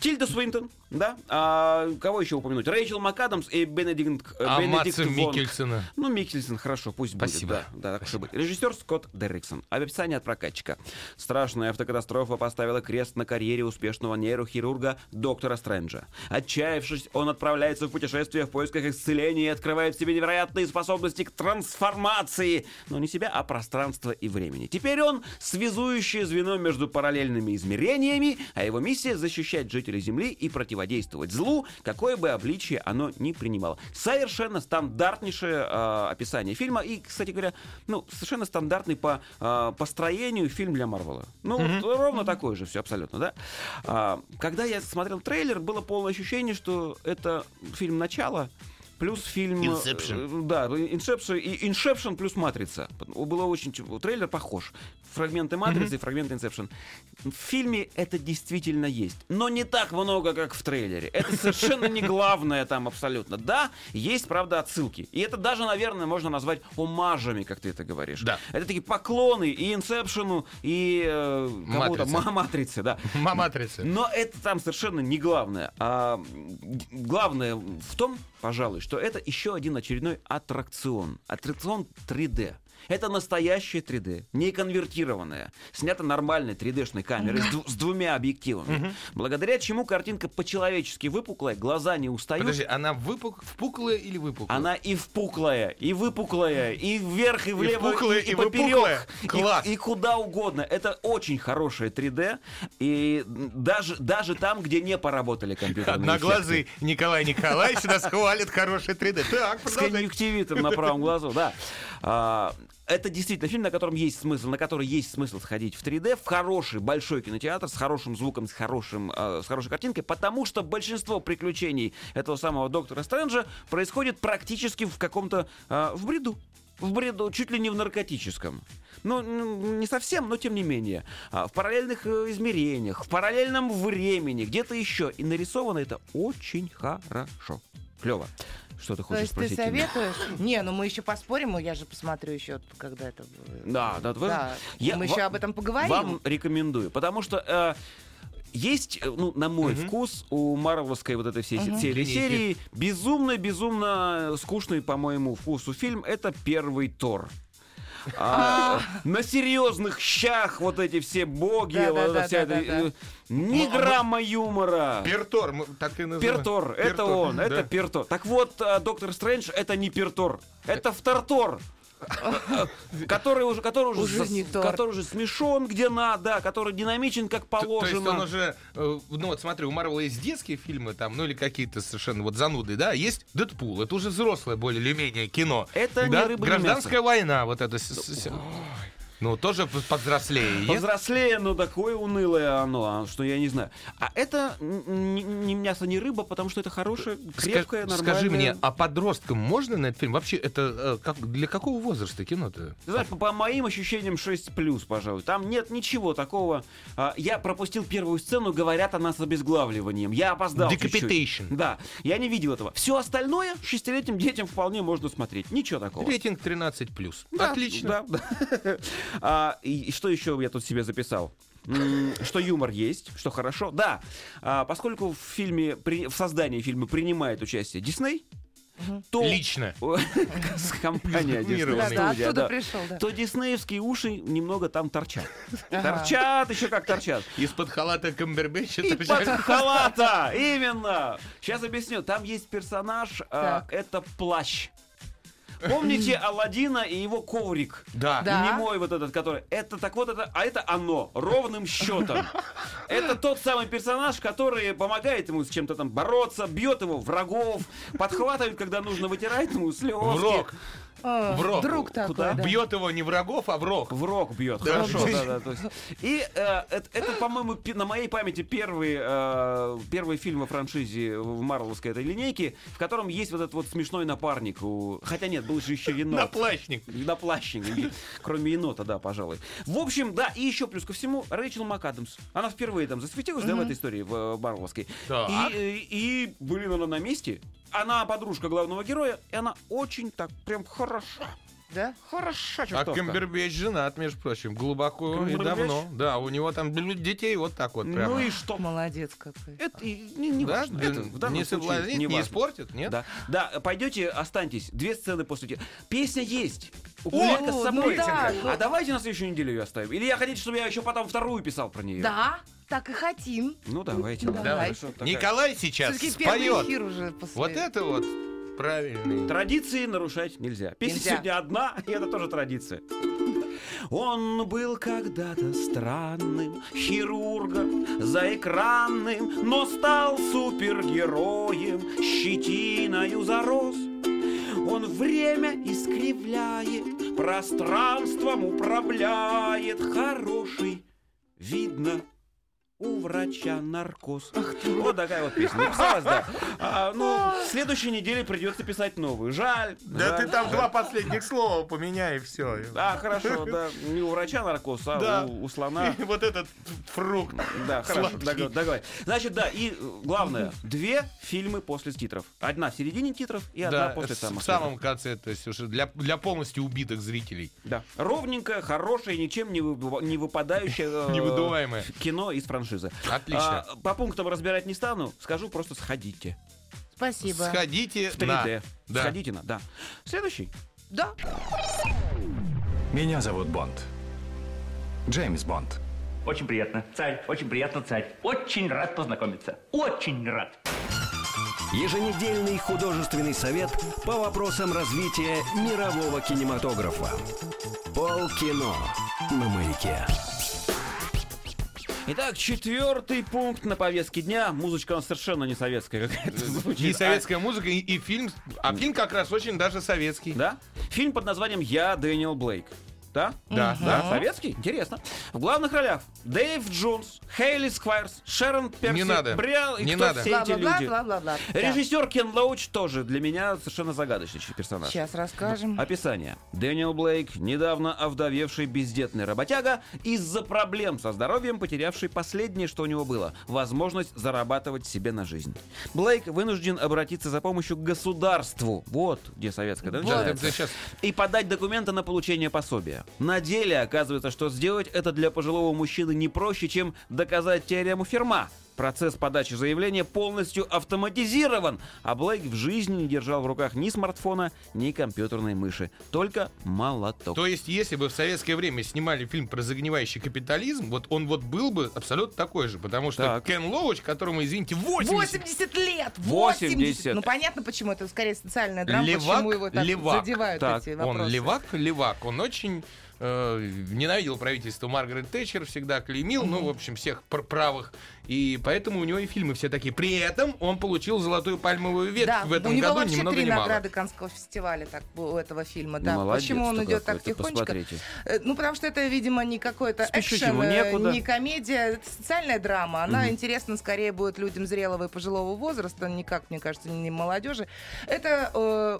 Тильда Свинтон, да? А, кого еще упомянуть? Рэйчел МакАдамс и Бенедикт, э, А Бенедикт Матса Вонг. Микельсона? Ну, Микельсон, хорошо, пусть Спасибо. будет. Да, да, так уж быть. Режиссер Скотт Дерриксон. Описание от прокатчика. Страшная автокатастрофа поставила крест на карьере успешного нейрохирурга доктора Стрэнджа. Отчаявшись, он отправляется в путешествие в поисках исцеления и открывает в себе невероятные способности к трансформации. Но не себя, а пространства и времени. Теперь он связующее звено между параллельными измерениями, а его миссия защищать жителей Земли и противодействовать злу, какое бы обличие оно ни принимало. Совершенно стандартнейшее э, описание фильма и, кстати говоря, ну, совершенно стандартный по э, построению фильм для Марвела. Ну, вот ровно такой же все абсолютно, да. А, когда я смотрел трейлер, было полное ощущение, что это фильм начала, Плюс фильм... Inception. э, Да, Inception, и Inception плюс Матрица. Было очень... Трейлер похож. Фрагменты Матрицы и фрагменты Inception. В фильме это действительно есть. Но не так много, как в трейлере. Это совершенно не главное там абсолютно. Да, есть, правда, отсылки. И это даже, наверное, можно назвать омажами, как ты это говоришь. Да. Это такие поклоны и Инсепшену, и э, кому-то, Матрице. Ма- Матрице, да. Матрица. Но это там совершенно не главное. А главное в том, пожалуй, что это еще один очередной аттракцион. Аттракцион 3D. Это настоящее 3D, не конвертированное, снято нормальной 3D-шной камерой с, дву- с двумя объективами, благодаря чему картинка по-человечески выпуклая, глаза не устают. Подожди, она выпук... впуклая или выпуклая? Она и впуклая, и выпуклая, и вверх, и влево, впуклая, и поперек, выпуклая. и- Класс. И, куда угодно. Это очень хорошее 3D, и даже, даже там, где не поработали компьютерные Одноглазый Николай Николаевич нас хвалит хороший 3D. Так, с конъюнктивитом на правом глазу, да. Это действительно фильм, на котором есть смысл, на который есть смысл сходить в 3D, в хороший большой кинотеатр с хорошим звуком, с, хорошим, э, с хорошей картинкой, потому что большинство приключений этого самого доктора Стрэнджа происходит практически в каком-то э, в бреду. В бреду, чуть ли не в наркотическом. Ну, не совсем, но тем не менее. А, в параллельных э, измерениях, в параллельном времени, где-то еще. И нарисовано это очень хорошо. Клево. Что ты То хочешь есть ты спросить? Инна? советуешь? Не, ну мы еще поспорим, я же посмотрю еще, когда это будет. Да, да, вы- Да, я мы еще об этом поговорим. Вам рекомендую, потому что э, есть, э, ну, на мой вкус, у Марвеловской вот этой всей Линейки. серии безумно-безумно скучный, по моему вкусу фильм. Это первый Тор. А, на серьезных щах вот эти все боги, Да, вот да, вся эта, ни грамма юмора. Пертор, так и называем. Пертор, это он, это. Пертор. Так вот, э, Доктор Стрэндж это не Пертор, это Втортор. Который уже, который уже, Уже не Тор. который уже смешон где надо, который динамичен как То- То положено. есть он уже, э, ну вот смотри, у Марвела есть детские фильмы там, ну или какие-то совершенно вот зануды, да, есть Дэдпул, это уже взрослое более или менее кино. Это не да? рыба, не Гражданская война, вот это. с- Ну, тоже повзрослее. Повзрослее, но такое унылое оно, а, что я не знаю. А это не, мясо, не рыба, потому что это хорошее, крепкое, Ска- нормальное. Скажи мне, а подросткам можно на этот фильм? Вообще, это э, как, для какого возраста кино-то? Ты знаешь, по, по моим ощущениям 6 плюс, пожалуй. Там нет ничего такого. А, я пропустил первую сцену, говорят она с обезглавливанием. Я опоздал. чуть-чуть. Decapitation. Да, я не видел этого. Все остальное шестилетним детям вполне можно смотреть. Ничего такого. Рейтинг 13+. Да, Отлично. Да. А, и, и что еще я тут себе записал? Что юмор есть, что хорошо. Да, а, поскольку в фильме, при- в создании фильма принимает участие Дисней, то... Лично. С компания Дисней. Да, да, студия, оттуда да. пришел, да. То диснеевские уши немного там торчат. Торчат, еще как торчат. Из-под халата Камбербэтча И торчат. под халата! Именно! Сейчас объясню. Там есть персонаж, а, это плащ. Помните Алладина и его коврик? Да. Да. Немой вот этот, который... Это так вот это... А это оно, ровным счетом. Это тот самый персонаж, который помогает ему с чем-то там бороться, бьет его врагов, подхватывает, когда нужно, вытирает ему слезки. В А, В рог. Друг такой, Куда? да. Бьет его не врагов, а в рог. В рог бьет. Да. Хорошо, да, да. то есть. И э, это, это, по-моему, на моей памяти первый, э, первый фильм во франшизе в Марвеловской этой линейке, в котором есть вот этот вот смешной напарник. У... Хотя нет, был же еще енот. Наплащник. Наплащник. И- Кроме енота, да, пожалуй. В общем, да, и еще плюс ко всему, Рэйчел МакАдамс. Она впервые там засветилась, да, в этой истории, в э, Марвеловской. Так. И, э, и, блин, она на месте. Она подружка главного героя, и она очень так прям хороша. Да? Хороша А. Камбербэтч женат, между прочим, глубоко и Камбербэтч? давно. Да, у него там детей вот так вот прямо. Ну и что? Молодец какой. Это и не, не Да? важно. Да, Это в данном не соблазнит, не важно. испортит, нет? Да, да, пойдете, останьтесь. Две сцены после тебя. Песня есть. О, с ну собой. да, ну- А давайте на следующую неделю ее оставим. Или я хотите, чтобы я еще потом вторую писал про нее? Да, так и хотим. Ну давайте. ладно, Давай. хорошо, такая- Николай сейчас споет. эфир уже после. Вот это вот правильный. Традиции нарушать нельзя. Песня Нельзя. сегодня одна, и это тоже традиция. Он был когда-то странным хирургом заэкранным, но стал супергероем, щетиною зарос. Он время искривляет, пространством управляет, хороший, видно, у врача наркоз. Вот такая вот песня. Написалась, да. А, ну, в следующей неделе придется писать новую. Жаль. Да жаль, ты там жаль. два последних слова поменяй и все. А, хорошо, да. Не у врача наркоз, а Да. у, у слона. И вот этот фрукт. Да, хорошо, Сладкий. догов- договорились. Значит, да, и э, главное, две фильмы после титров. Одна в середине титров и одна Да, после с- самых в самом титров. конце, то есть уже для, для полностью убитых зрителей. Да. Ровненькое, хорошее, ничем не, вы- не выпадающее э, Невыдуваемое. кино из франшизы. Отлично. А, по пунктам разбирать не стану, скажу просто сходите. Спасибо. Сходите В 3D. на. Да. Сходите на, да. Следующий. Да. Меня зовут Бонд. Джеймс Бонд. Очень приятно, царь, очень приятно, царь. Очень рад познакомиться. Очень рад. Еженедельный художественный совет по вопросам развития мирового кинематографа. Полкино на маяке. Итак, четвертый пункт на повестке дня. Музычка у нас совершенно не советская какая-то звучит. И советская музыка, и, и фильм. А фильм как раз очень даже советский. А, да? Фильм под названием «Я Дэниел Блейк». Да? Да, Да, да. советский? Интересно. В главных ролях Дэйв Джонс, Хейли Сквайрс, Шерон Перси, Не надо. Бриал и Не кто надо. все эти люди. Режиссер Кен Лоуч тоже для меня совершенно загадочный персонаж. Сейчас расскажем. Описание. Дэниел Блейк, недавно овдовевший бездетный работяга, из-за проблем со здоровьем потерявший последнее, что у него было – возможность зарабатывать себе на жизнь. Блейк вынужден обратиться за помощью к государству. Вот где советская, да, Вот. начинается? Да, сейчас. И подать документы на получение пособия. На деле оказывается, что сделать это для пожилого мужчины не проще, чем доказать теорему Ферма. Процесс подачи заявления полностью автоматизирован, а Блейк в жизни не держал в руках ни смартфона, ни компьютерной мыши, только молоток. То есть, если бы в советское время снимали фильм про загнивающий капитализм, вот он вот был бы абсолютно такой же, потому что Так. Кен Лоуч, которому, извините, 80, 80 лет! 80. 80! Ну понятно, почему это скорее социальная драма, Левак, почему его так левак. задевают Так, эти он вопросы. левак, левак, он очень э, ненавидел правительство Маргарет Тэтчер, всегда клеймил, ну, в общем, всех пр- правых, и поэтому у него и фильмы все такие. При этом он получил золотую пальмовую ветвь Да, в этом у него году, вообще ни много три ни мало. награды Канского фестиваля так, у этого фильма. Да. Ну, молодец Почему он идет так тихонечко? посмотрите. Э, Ну, потому что это, видимо, не какой-то экшен, э, не комедия, это социальная драма. Она интересна скорее будет людям зрелого и пожилого возраста, никак, мне кажется, не молодежи. Это э,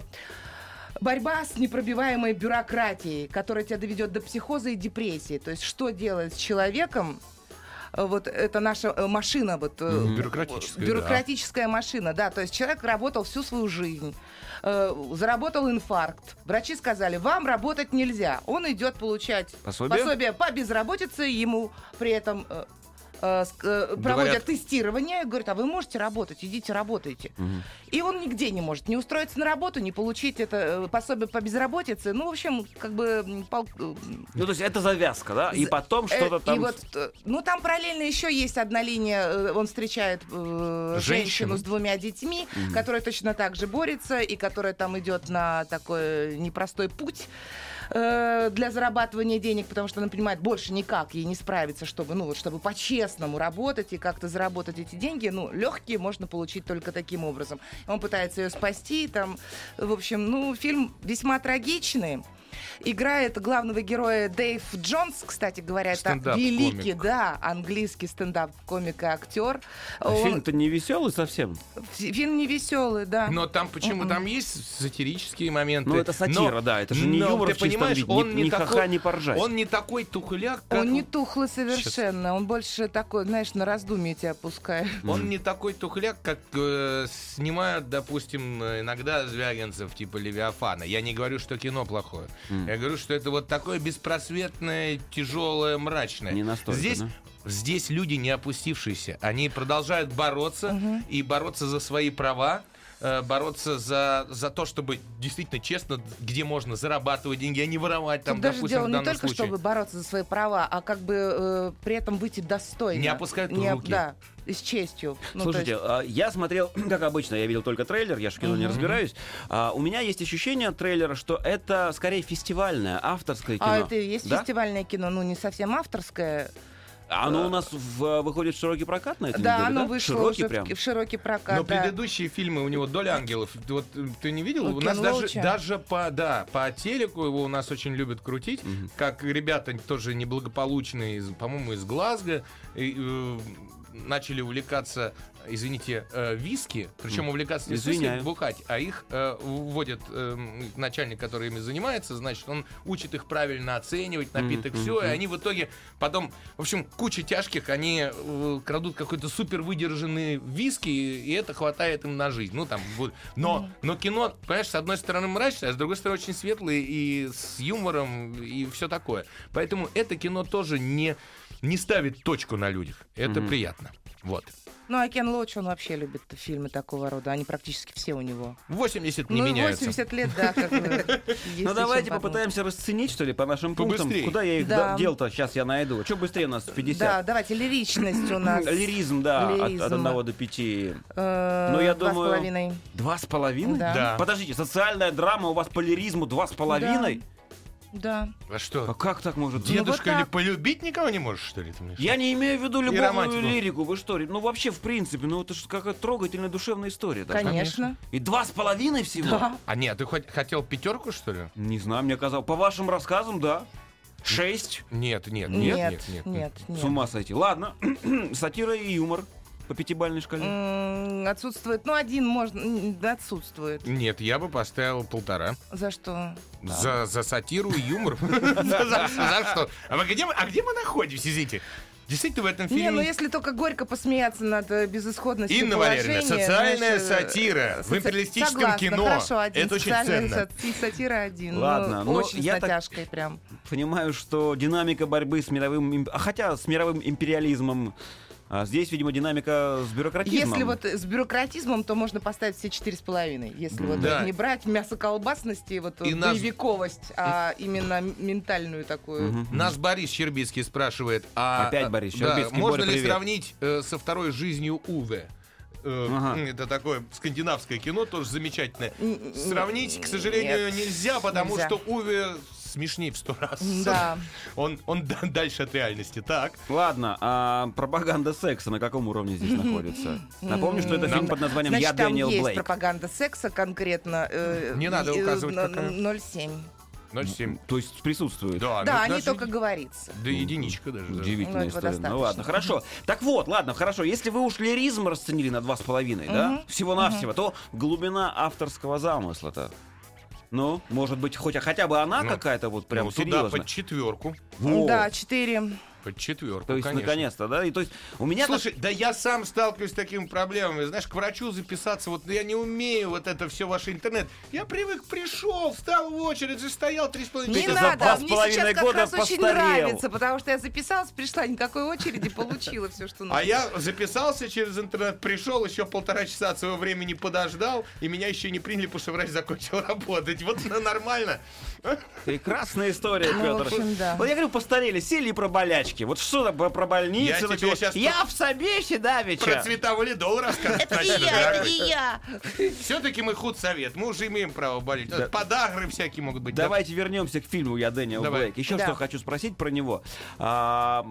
борьба с непробиваемой бюрократией, которая тебя доведет до психоза и депрессии. То есть что делать с человеком, вот это наша э, машина, вот э, Бюрократическая, да. бюрократическая машина, да. То есть человек работал всю свою жизнь, э, заработал инфаркт. Врачи сказали, вам работать нельзя. Он идет получать Пособие? по безработице, ему при этом э, э, э, проводят Говорят- тестирование, говорят, а вы можете работать, идите работайте. И он нигде не может не устроиться на работу, не получить это э, пособие по безработице. Ну, в общем, как бы... пол- Ну, то есть это завязка, да? И потом что-то там... И вот, ну, там параллельно еще есть одна линия. Он встречает э, Женщину. женщину с двумя детьми, которая точно так же борется и которая там идет на такой непростой путь э, для зарабатывания денег, потому что она понимает, больше никак ей не справиться, чтобы, ну, вот, чтобы по-честному работать и как-то заработать эти деньги. Ну, легкие можно получить только таким образом. Он пытается ее спасти, там, в общем, ну, фильм весьма трагичный. Играет главного героя Дэйв Джонс, кстати говоря, это великий, да, английский стендап-комик и актер. А Он- Фильм-то не веселый совсем. фи- фильм не веселый, да. Но там почему? Мгм. Там есть сатирические моменты. Ну, это сатира, Но- да, это же не но юмор ты в чистом понимаешь, виде, он ни- ни такой- ха-ха, ни поржать. Он не такой тухляк, как... Он не тухлый совершенно, он больше такой, знаешь, на раздумье тебя пускает. Он не такой тухляк, как э, снимают, допустим, иногда звягинцев типа Левиафана. Я не говорю, что кино плохое. Я говорю, что это вот такое беспросветное, тяжелое, мрачное. Не настолько, Здесь, да? здесь люди не опустившиеся. Они продолжают бороться и бороться за свои права э, бороться за, за то, чтобы действительно честно, где можно зарабатывать деньги, а не воровать там, Тут даже допустим, дело в не только, случае. чтобы бороться за свои права, а как бы э, при этом выйти достойно. Не опускают Не руки. Да, и с честью. Ну, Слушайте, есть- а, я смотрел, как обычно, я видел только трейлер, я же в кино не разбираюсь. А, у меня есть ощущение от трейлера, что это скорее фестивальное, авторское кино. а это и есть Да? фестивальное кино, ну не совсем авторское. А Оно у нас в- выходит в широкий прокат на этой да, неделе, оно да? вышло Широкий уже в- прям. в, широкий прокат. Но да. предыдущие фильмы у него «Доля ангелов», вот э, ты не видел? У у нас даже, Лоуча. даже по, да, по телеку его у нас очень любят крутить, как ребята тоже неблагополучные, по-моему, из Глазго, начали увлекаться, извините, э, виски, причем увлекаться не Извиняю. бухать, а их э, вводит э, начальник, который ими занимается, значит, он учит их правильно оценивать напиток, Мгм, все, и они в итоге потом, в общем, куча тяжких, они э, крадут какой-то супер выдержанный виски, и это хватает им на жизнь. Ну, там, вот. но, но кино, понимаешь, с одной стороны мрачное, а с другой стороны очень светлое и с юмором, и все такое. Поэтому это кино тоже не, не ставит точку на людях. Это Мгм. приятно. Вот. Ну, а Кен Лоуч, он вообще любит фильмы такого рода. Они практически все у него. 80 не ну, меняются. 80 лет, да, Ну давайте попытаемся расценить, что ли, по нашим пунктам. Куда я их дел-то сейчас я найду? Что быстрее у нас? 50. Да, давайте, лиричность у нас. Лиризм, да, от- От, Лиризм. 1 до 5. Э, Ну, я два с думаю- половиной. Два с половиной? Да. Да. Подождите, социальная драма у вас по лиризму два с половиной? Да. А А что, как так может быть? дедушка вот или полюбить никого не можешь, что ли? ты мне Я не имею в виду любовную лирику, вы что? Ну вообще, в принципе, ну это же какая-то трогательная душевная история. быть. Конечно. И два с половиной всего? Да. А нет, ты хоть хотел пятерку, что ли? Не знаю, мне казалось, по вашим рассказам, да. Шесть? Нет, нет, Нет, нет, нет, нет, нет. С ума сойти. Ладно, сатира и юмор по пятибалльной шкале. М, Отсутствует. Ну, один можно. м, Отсутствует. Нет, я бы поставил полтора. За что? За, за сатиру и юмор. За за- за что? А мы где мы- а где мы находимся, извините? Действительно, в этом Не, ну фильме... если только горько посмеяться над э, безысходностью Инна Валерьевна, положения, социальная знаешь, э, сатира в соци- империалистическом Согласна, кино. Хорошо, один Это очень социальная ценно. сати- сатира один. Ладно, ну, но очень я с так- натяжкой прям. Понимаю, что динамика борьбы с мировым... им- а Хотя с мировым империализмом... а здесь, видимо, динамика с бюрократизмом. Если вот с бюрократизмом, то можно поставить все четыре с половиной. Если вот Да. не брать мясо-колбасности, вот И нас- боевиковость, а именно ментальную такую. Нас Борис Щербицкий спрашивает, а Опять Борис да, Щербицкий. можно Боря, ли привет. сравнить э, со второй жизнью Уве? Э, Ага. Это такое скандинавское кино, тоже замечательное. Сравнить, к сожалению, нет, нельзя, потому нельзя. что Уве смешнее в сто раз. Да. Он, он да- дальше от реальности. Так. Ладно, а пропаганда секса на каком уровне здесь находится? Напомню, что это фильм под названием «Я Дэниел есть Блейк». пропаганда секса конкретно. э, Не надо э, указывать, какая. 0,7. 0,7. То есть присутствует. Да, Да, ну, они только говорится. Да единичка даже. да. Удивительная Ну, история. Ну ладно, хорошо. Так вот, ладно, хорошо. Если вы уж лиризм расценили на два с половиной, да, всего-навсего, то глубина авторского замысла-то. Ну, может быть, хоть, хотя бы она Ну, какая-то вот прям Ну, туда серьезная. под четверку. Вот. Да, 4. Под четверку, То есть, конечно. наконец-то, да? И то есть, у меня... так- Слушай, да я сам сталкиваюсь с такими проблемами. Знаешь, к врачу записаться, вот я не умею вот это все ваш интернет. Я привык, пришел, встал в очередь, же стоял три с половиной Не надо, два с мне половиной сейчас как раз очень постарел. нравится, потому что я записалась, пришла, никакой очереди, получила все, что нужно. А я записался через интернет, пришел, еще полтора часа от своего времени подождал, и меня еще не приняли, потому что врач закончил работать. Вот ну, нормально. Прекрасная история, Ну, Петр. в общем, да. Вот я говорю, постарели, сели и про болячки. Вот что там про, про Я больницы? тебе началось? щас я в Собесе, да, Про вечер. цветовалидол рассказать. Это не я, это не я. Все-таки мы худсовет, мы уже имеем право болеть. Подагры всякие могут быть. Давайте вернемся к фильму «Я Дэниел Давай. Блейк». Еще что хочу спросить про него. А,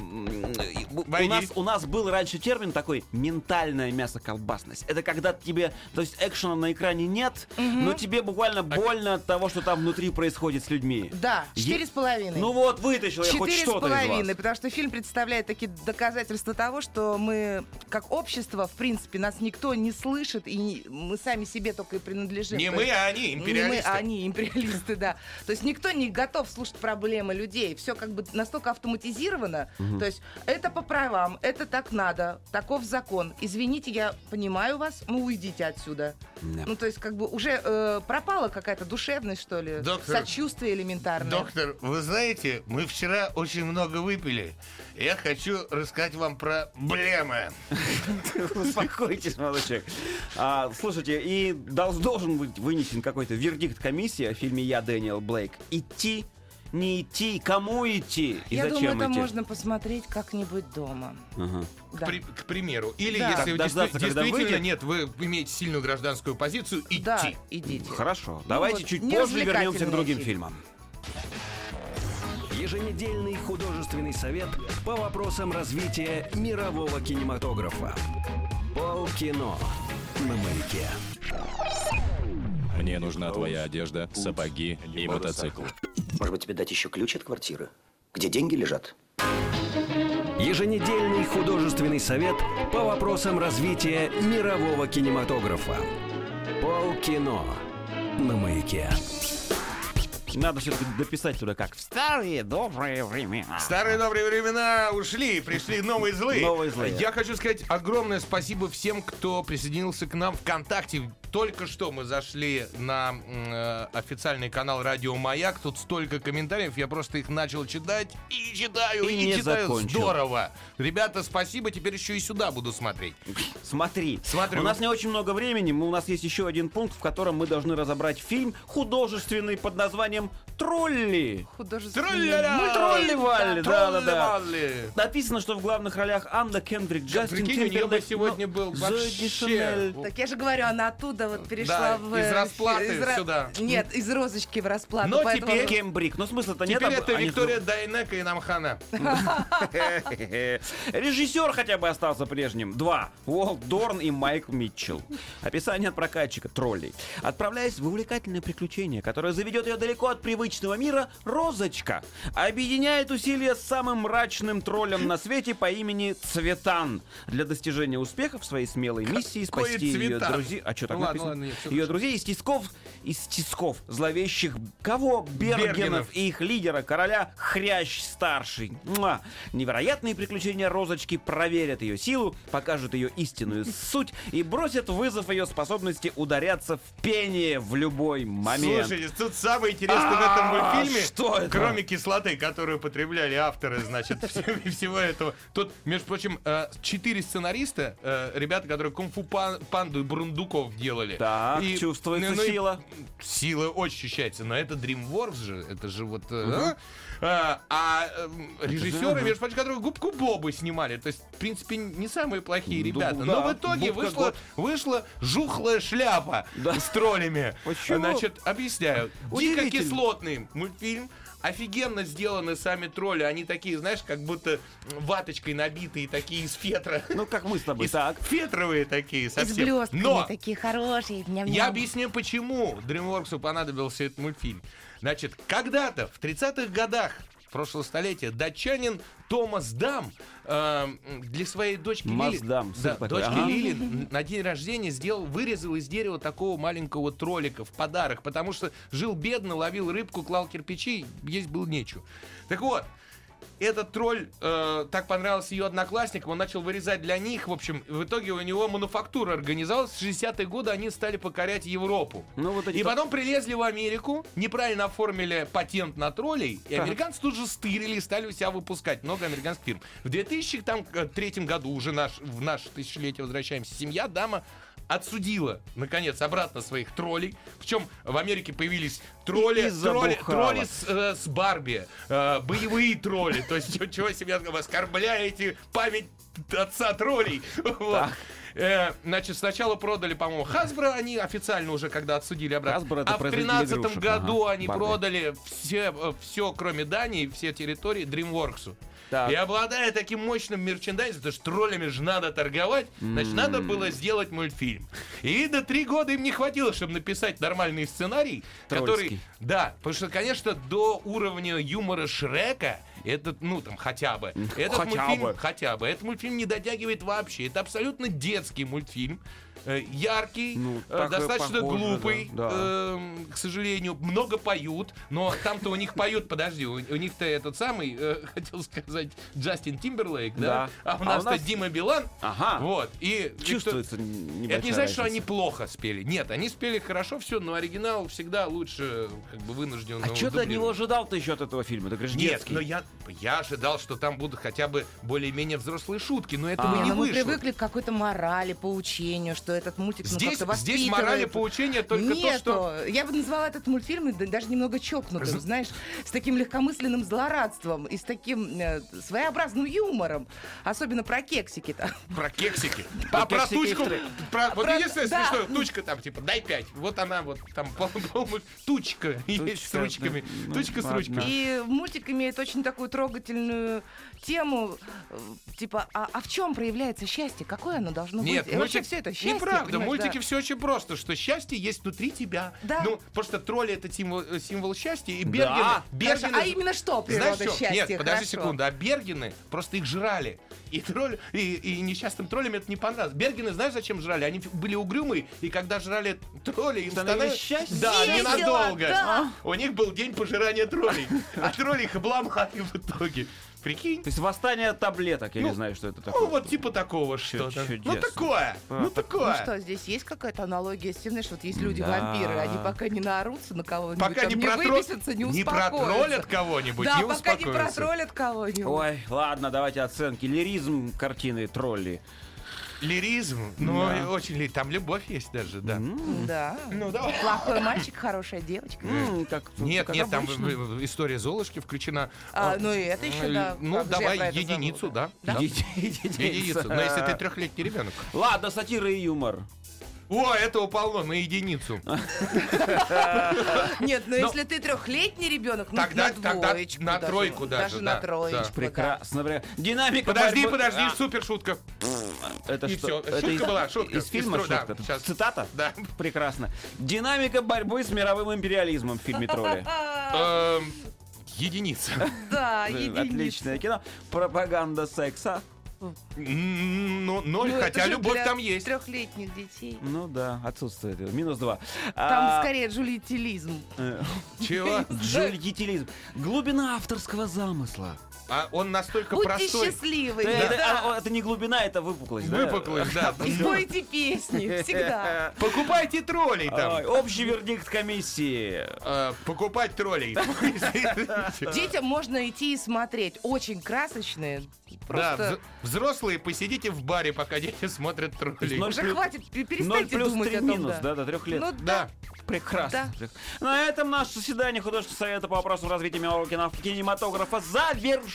у, нас, был раньше термин такой «ментальная мясоколбасность». Это когда тебе, то есть экшена на экране нет, но тебе буквально больно от того, что там внутри происходит с людьми. Да, четыре с половиной. Ну вот, вытащил я хоть Четыре с что-то из половиной, вас. потому что фильм представляет такие доказательства того, что мы, как общество, в принципе, нас никто не слышит, и не- мы сами себе только и принадлежим. Не То мы, есть- а они, Не мы, империалисты. а они, империалисты, да. То есть никто не готов слушать проблемы людей. Все как бы настолько автоматизировано. То есть это по правам, это так надо, таков закон. Извините, я понимаю вас, ну уйдите отсюда. Да. Ну то есть как бы уже э, пропала какая-то душевность, что ли, Доктор, сочувствие элементарное. Доктор, вы знаете, мы вчера очень много выпили. Я хочу рассказать вам про блемы. Успокойтесь, молодой человек. А, слушайте, и дол- должен быть вынесен какой-то вердикт комиссии о фильме «Я, Дэниел Блейк». Идти, не идти, кому идти и Я зачем думаю, это идти? можно посмотреть как-нибудь дома. Ага. Да. При- к примеру. Или Да. если дождаться, когда действительно выйдет? нет, вы имеете сильную гражданскую позицию, идти. Да, идите. Хорошо, давайте вот, чуть позже вернемся к другим фильм. фильмам. Еженедельный художественный совет по вопросам развития мирового кинематографа. Полкино на маяке. Мне нужна твоя одежда, сапоги и мотоцикл. Может быть, тебе дать еще ключ от квартиры? Где деньги лежат? Еженедельный художественный совет по вопросам развития мирового кинематографа. Полкино на маяке. Надо все-таки дописать туда как в старые добрые времена. Старые добрые времена ушли, пришли новые злые. Новые злые. Я хочу сказать огромное спасибо всем, кто присоединился к нам ВКонтакте. Только что мы зашли на э, официальный канал Радио Маяк. Тут столько комментариев, я просто их начал читать и читаю, И и, не читаю. закончил. Здорово. Ребята, спасибо. Теперь еще и сюда буду смотреть. Смотри, Смотрю. у нас не очень много времени, у нас есть еще один пункт, в котором мы должны разобрать фильм художественный под названием «Тролли». Художественный Тролля-ля! Мы тролливали, да-да-да. Тролливали. Написано, что в главных ролях Анна Кендрик, Джастин Прикинь, у нее бы Тимберлейк, сегодня был Зои вообще... Дешанель. Так я же говорю, она оттуда вот перешла Да, в... из э, расплаты из ра- сюда. Нет, из розочки в расплату. Но поэтому- теперь- Кембрик. Ну, смысла-то нет. Теперь об- это они- Виктория Дайнека и нам хана. Режиссер хотя бы остался прежним. Два. Уолт Дорн и Майк Митчелл. Описание от прокатчика троллей. Отправляясь в увлекательное приключение, которое заведет ее далеко от привычного мира, Розочка объединяет усилия с самым мрачным троллем на свете по имени Цветан для достижения успеха в своей смелой миссии спасти ее друзей. А что так Ну ладно, написано? ладно, ее друзей из тисков, из тисков зловещих кого? Бергенов, Бергенов. и их лидера, короля Хрящ Старший. Муа. Невероятные приключения Розочки проверят ее силу, покажут ее истинную суть и бросят вызов ее способности ударяться в пение в любой момент. Слушайте, тут самое интересное в этом А, мультфильме, что это? кроме кислоты, которую употребляли авторы, значит, всего, этого. Тут, между прочим, э, четыре сценариста, э, ребята, которые кунг-фу пан- панду и Бурундуков делали. Так, И, чувствуется ну, и сила. Сила очень ощущается, но это DreamWorks же, это же вот... э, а, а эм, режиссеры, между прочим, которые губку Бобы снимали, то есть, в принципе, не самые плохие Ну, ребята. да, Но в итоге Бубка вышла, жухлая шляпа с троллями. Почему? Значит, объясняю. Дико Удивительно. Кислотный мультфильм. Офигенно сделаны сами тролли. Они такие, знаешь, как будто ваточкой набитые, такие из фетра. Ну, как мы с тобой. Из- Так. Фетровые такие И с совсем. блестками Но такие хорошие. ням-ням. я объясню, почему DreamWorks понадобился этот мультфильм. Значит, когда-то, в 30-х годах прошлого столетия, датчанин Томас Дам э, для своей дочки Мас Лили... Да, такой, дочки ага. Лили на день рождения сделал, вырезал из дерева такого маленького троллика в подарок, потому что жил бедно, ловил рыбку, клал кирпичи, есть было нечего. Так вот, этот тролль э, так понравился ее одноклассникам, он начал вырезать для них. В общем, в итоге у него мануфактура организовалась. В 60-е годы они стали покорять Европу. Ну, вот И то- потом прилезли в Америку, неправильно оформили патент на троллей, и Так. американцы тут же стырили и стали у себя выпускать много американских фирм. В 2003 году, уже наш, в наше тысячелетие возвращаемся, семья Дама отсудила, наконец, обратно своих троллей. Причем в Америке появились тролли, тролли, тролли с, э, с Барби, э, боевые тролли. То есть, чего себе вы оскорбляете память отца троллей. Вот. Э, Значит, сначала продали, по-моему, Хасбро, они официально уже когда отсудили обратно. А в производитель 2013 игрушек, году ага, они Барби. продали все, все, кроме Дании, все территории DreamWorks. Так. И обладая таким мощным мерчендайзом, потому что троллями же надо торговать, значит, надо было сделать мультфильм. И до три года им не хватило, чтобы написать нормальный сценарий, который... Трольский. Да, потому что, конечно, до уровня юмора Шрека, этот, ну, там, хотя бы, этот Хотя мультфильм, бы. хотя бы, этот мультфильм не дотягивает вообще. Это абсолютно детский мультфильм. Э, Яркий, Ну, э, и достаточно похоже, глупый, да, да. эм, к сожалению, много поют, но там-то у них поют, подожди, у, у них-то этот самый, э, хотел сказать, Джастин Тимберлейк, да? Да. А у А у нас-то нас- Дима Билан. Значит, Вот, и Чувствуется небольшая Это не значит, что они плохо спели. Нет, они спели хорошо все, но оригинал всегда лучше, как бы вынужден. А что ты от него ожидал-то еще от этого фильма? Ты говоришь, Нет, детский. но я, я ожидал, что там будут хотя бы более-менее взрослые шутки, но этого А. не Не, ну мы вышло. привыкли к какой-то морали, поучению, что этот мультик ну, Здесь, как-то здесь морали поучения только Нету. то, что... Я бы назвала этот мультфильм да- даже немного чокнутым, знаешь, с таким легкомысленным злорадством и с таким э, своеобразным юмором. Особенно про кексики-то. Про кексики. А про кексики тучку. вот единственное смешное, тучка там, типа, дай пять. Вот она вот там, тучка есть с ручками. Ну, Тучка с ручками. И мультик имеет очень такую трогательную тему, э, типа, а, а в чем проявляется счастье? Какое оно должно Нет, быть? И вообще все это счастье. Неправда, в понимаешь, мультике да. все очень просто, что счастье есть внутри тебя. Да. Ну, просто тролли это символ, э, символ счастья, и Да. Бергены... Хорошо, Бергены а именно что Знаешь природа что? счастья? Нет, подожди Хорошо. секунду, а Бергены просто их жрали. И, тролль, и, и несчастным троллям это не понравилось. Бергены, знаешь, зачем жрали? Они были угрюмые, и когда жрали тролли, им Становилось становилось... счастье? Да, Весело, ненадолго. да. У них был день пожирания троллей. А тролли их обломали в итоге. Прикинь? То есть восстание таблеток, я Ну, не знаю, что это такое. Ну, вот типа такого что-то. Ну, такое. А, Ну, так- такое. Ну что, здесь есть какая-то аналогия с тем, знаешь, вот есть люди Да. вампиры, они пока не наорутся на кого-нибудь, Пока там не, не протро- выписятся, не не успокоятся. протроллят кого-нибудь, Да, не пока не протроллят кого-нибудь. Ой, ладно, давайте оценки. Лиризм картины «Тролли». Лиризм, ну, Да. очень ли, там любовь есть даже, да. Да. Ну, давай. Плохой мальчик, хорошая девочка. М, как- Нет, как нет, там обычно. в- в- история Золушки включена. А, ну и это еще, да. Ну, Как же я давай это единицу, забыла? да. да. Единица. Единицу. Но если ты трехлетний ребенок. Ладно, сатира и юмор. О, этого полно, на единицу. Нет, но Но- если ты трехлетний ребенок, ну Тогда- на тогда двоечку на даже. тройку даже, на да, троечку. да. да. Прекрасно. бля. Динамика Подожди, борьбы- подожди, А, супер шутка. Это И что? всё. Это Шутка из, была, шутка. Из фильма Из тро- да, шутка? щас. Цитата? Да. Прекрасно. Динамика борьбы с мировым империализмом в фильме «Тролли». Эм, Единица. Да, Э, единица. Отличное кино. Пропаганда секса. Ну, ноль, Ну, хотя любовь для там есть. Трехлетних детей. Ну да, отсутствует. Минус два. Там А, скорее джулиетилизм. э, Чего? Джульетилизм. Глубина авторского замысла. А он настолько Будьте простой. счастливы. Да, это, да. а, это не глубина, это выпуклость. да? Выпуклость, да. И пойте песни всегда. Покупайте троллей Ой, там. Общий вердикт комиссии. Э, Покупать троллей. Детям можно идти и смотреть. Очень красочные. Да, Просто вз- взрослые, посидите в баре, пока дети смотрят троллей. Уже плюс- хватит, перестаньте плюс думать о том, минус, да. да, до трех лет. Ну Да. Прекрасно. На этом наше заседание художественного совета по вопросам развития мирового кино- кинематографа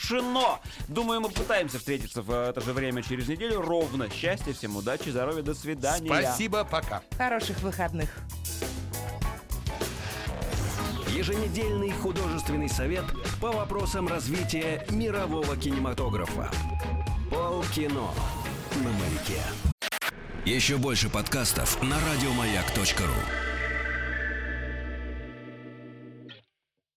завершено. Думаю, мы пытаемся встретиться в это же время через неделю. Ровно. Счастья, всем удачи, здоровья, до свидания. Спасибо, пока. Хороших выходных. Еженедельный художественный совет по вопросам развития мирового кинематографа. Полкино на маяке. Еще больше подкастов на радиомаяк.ру.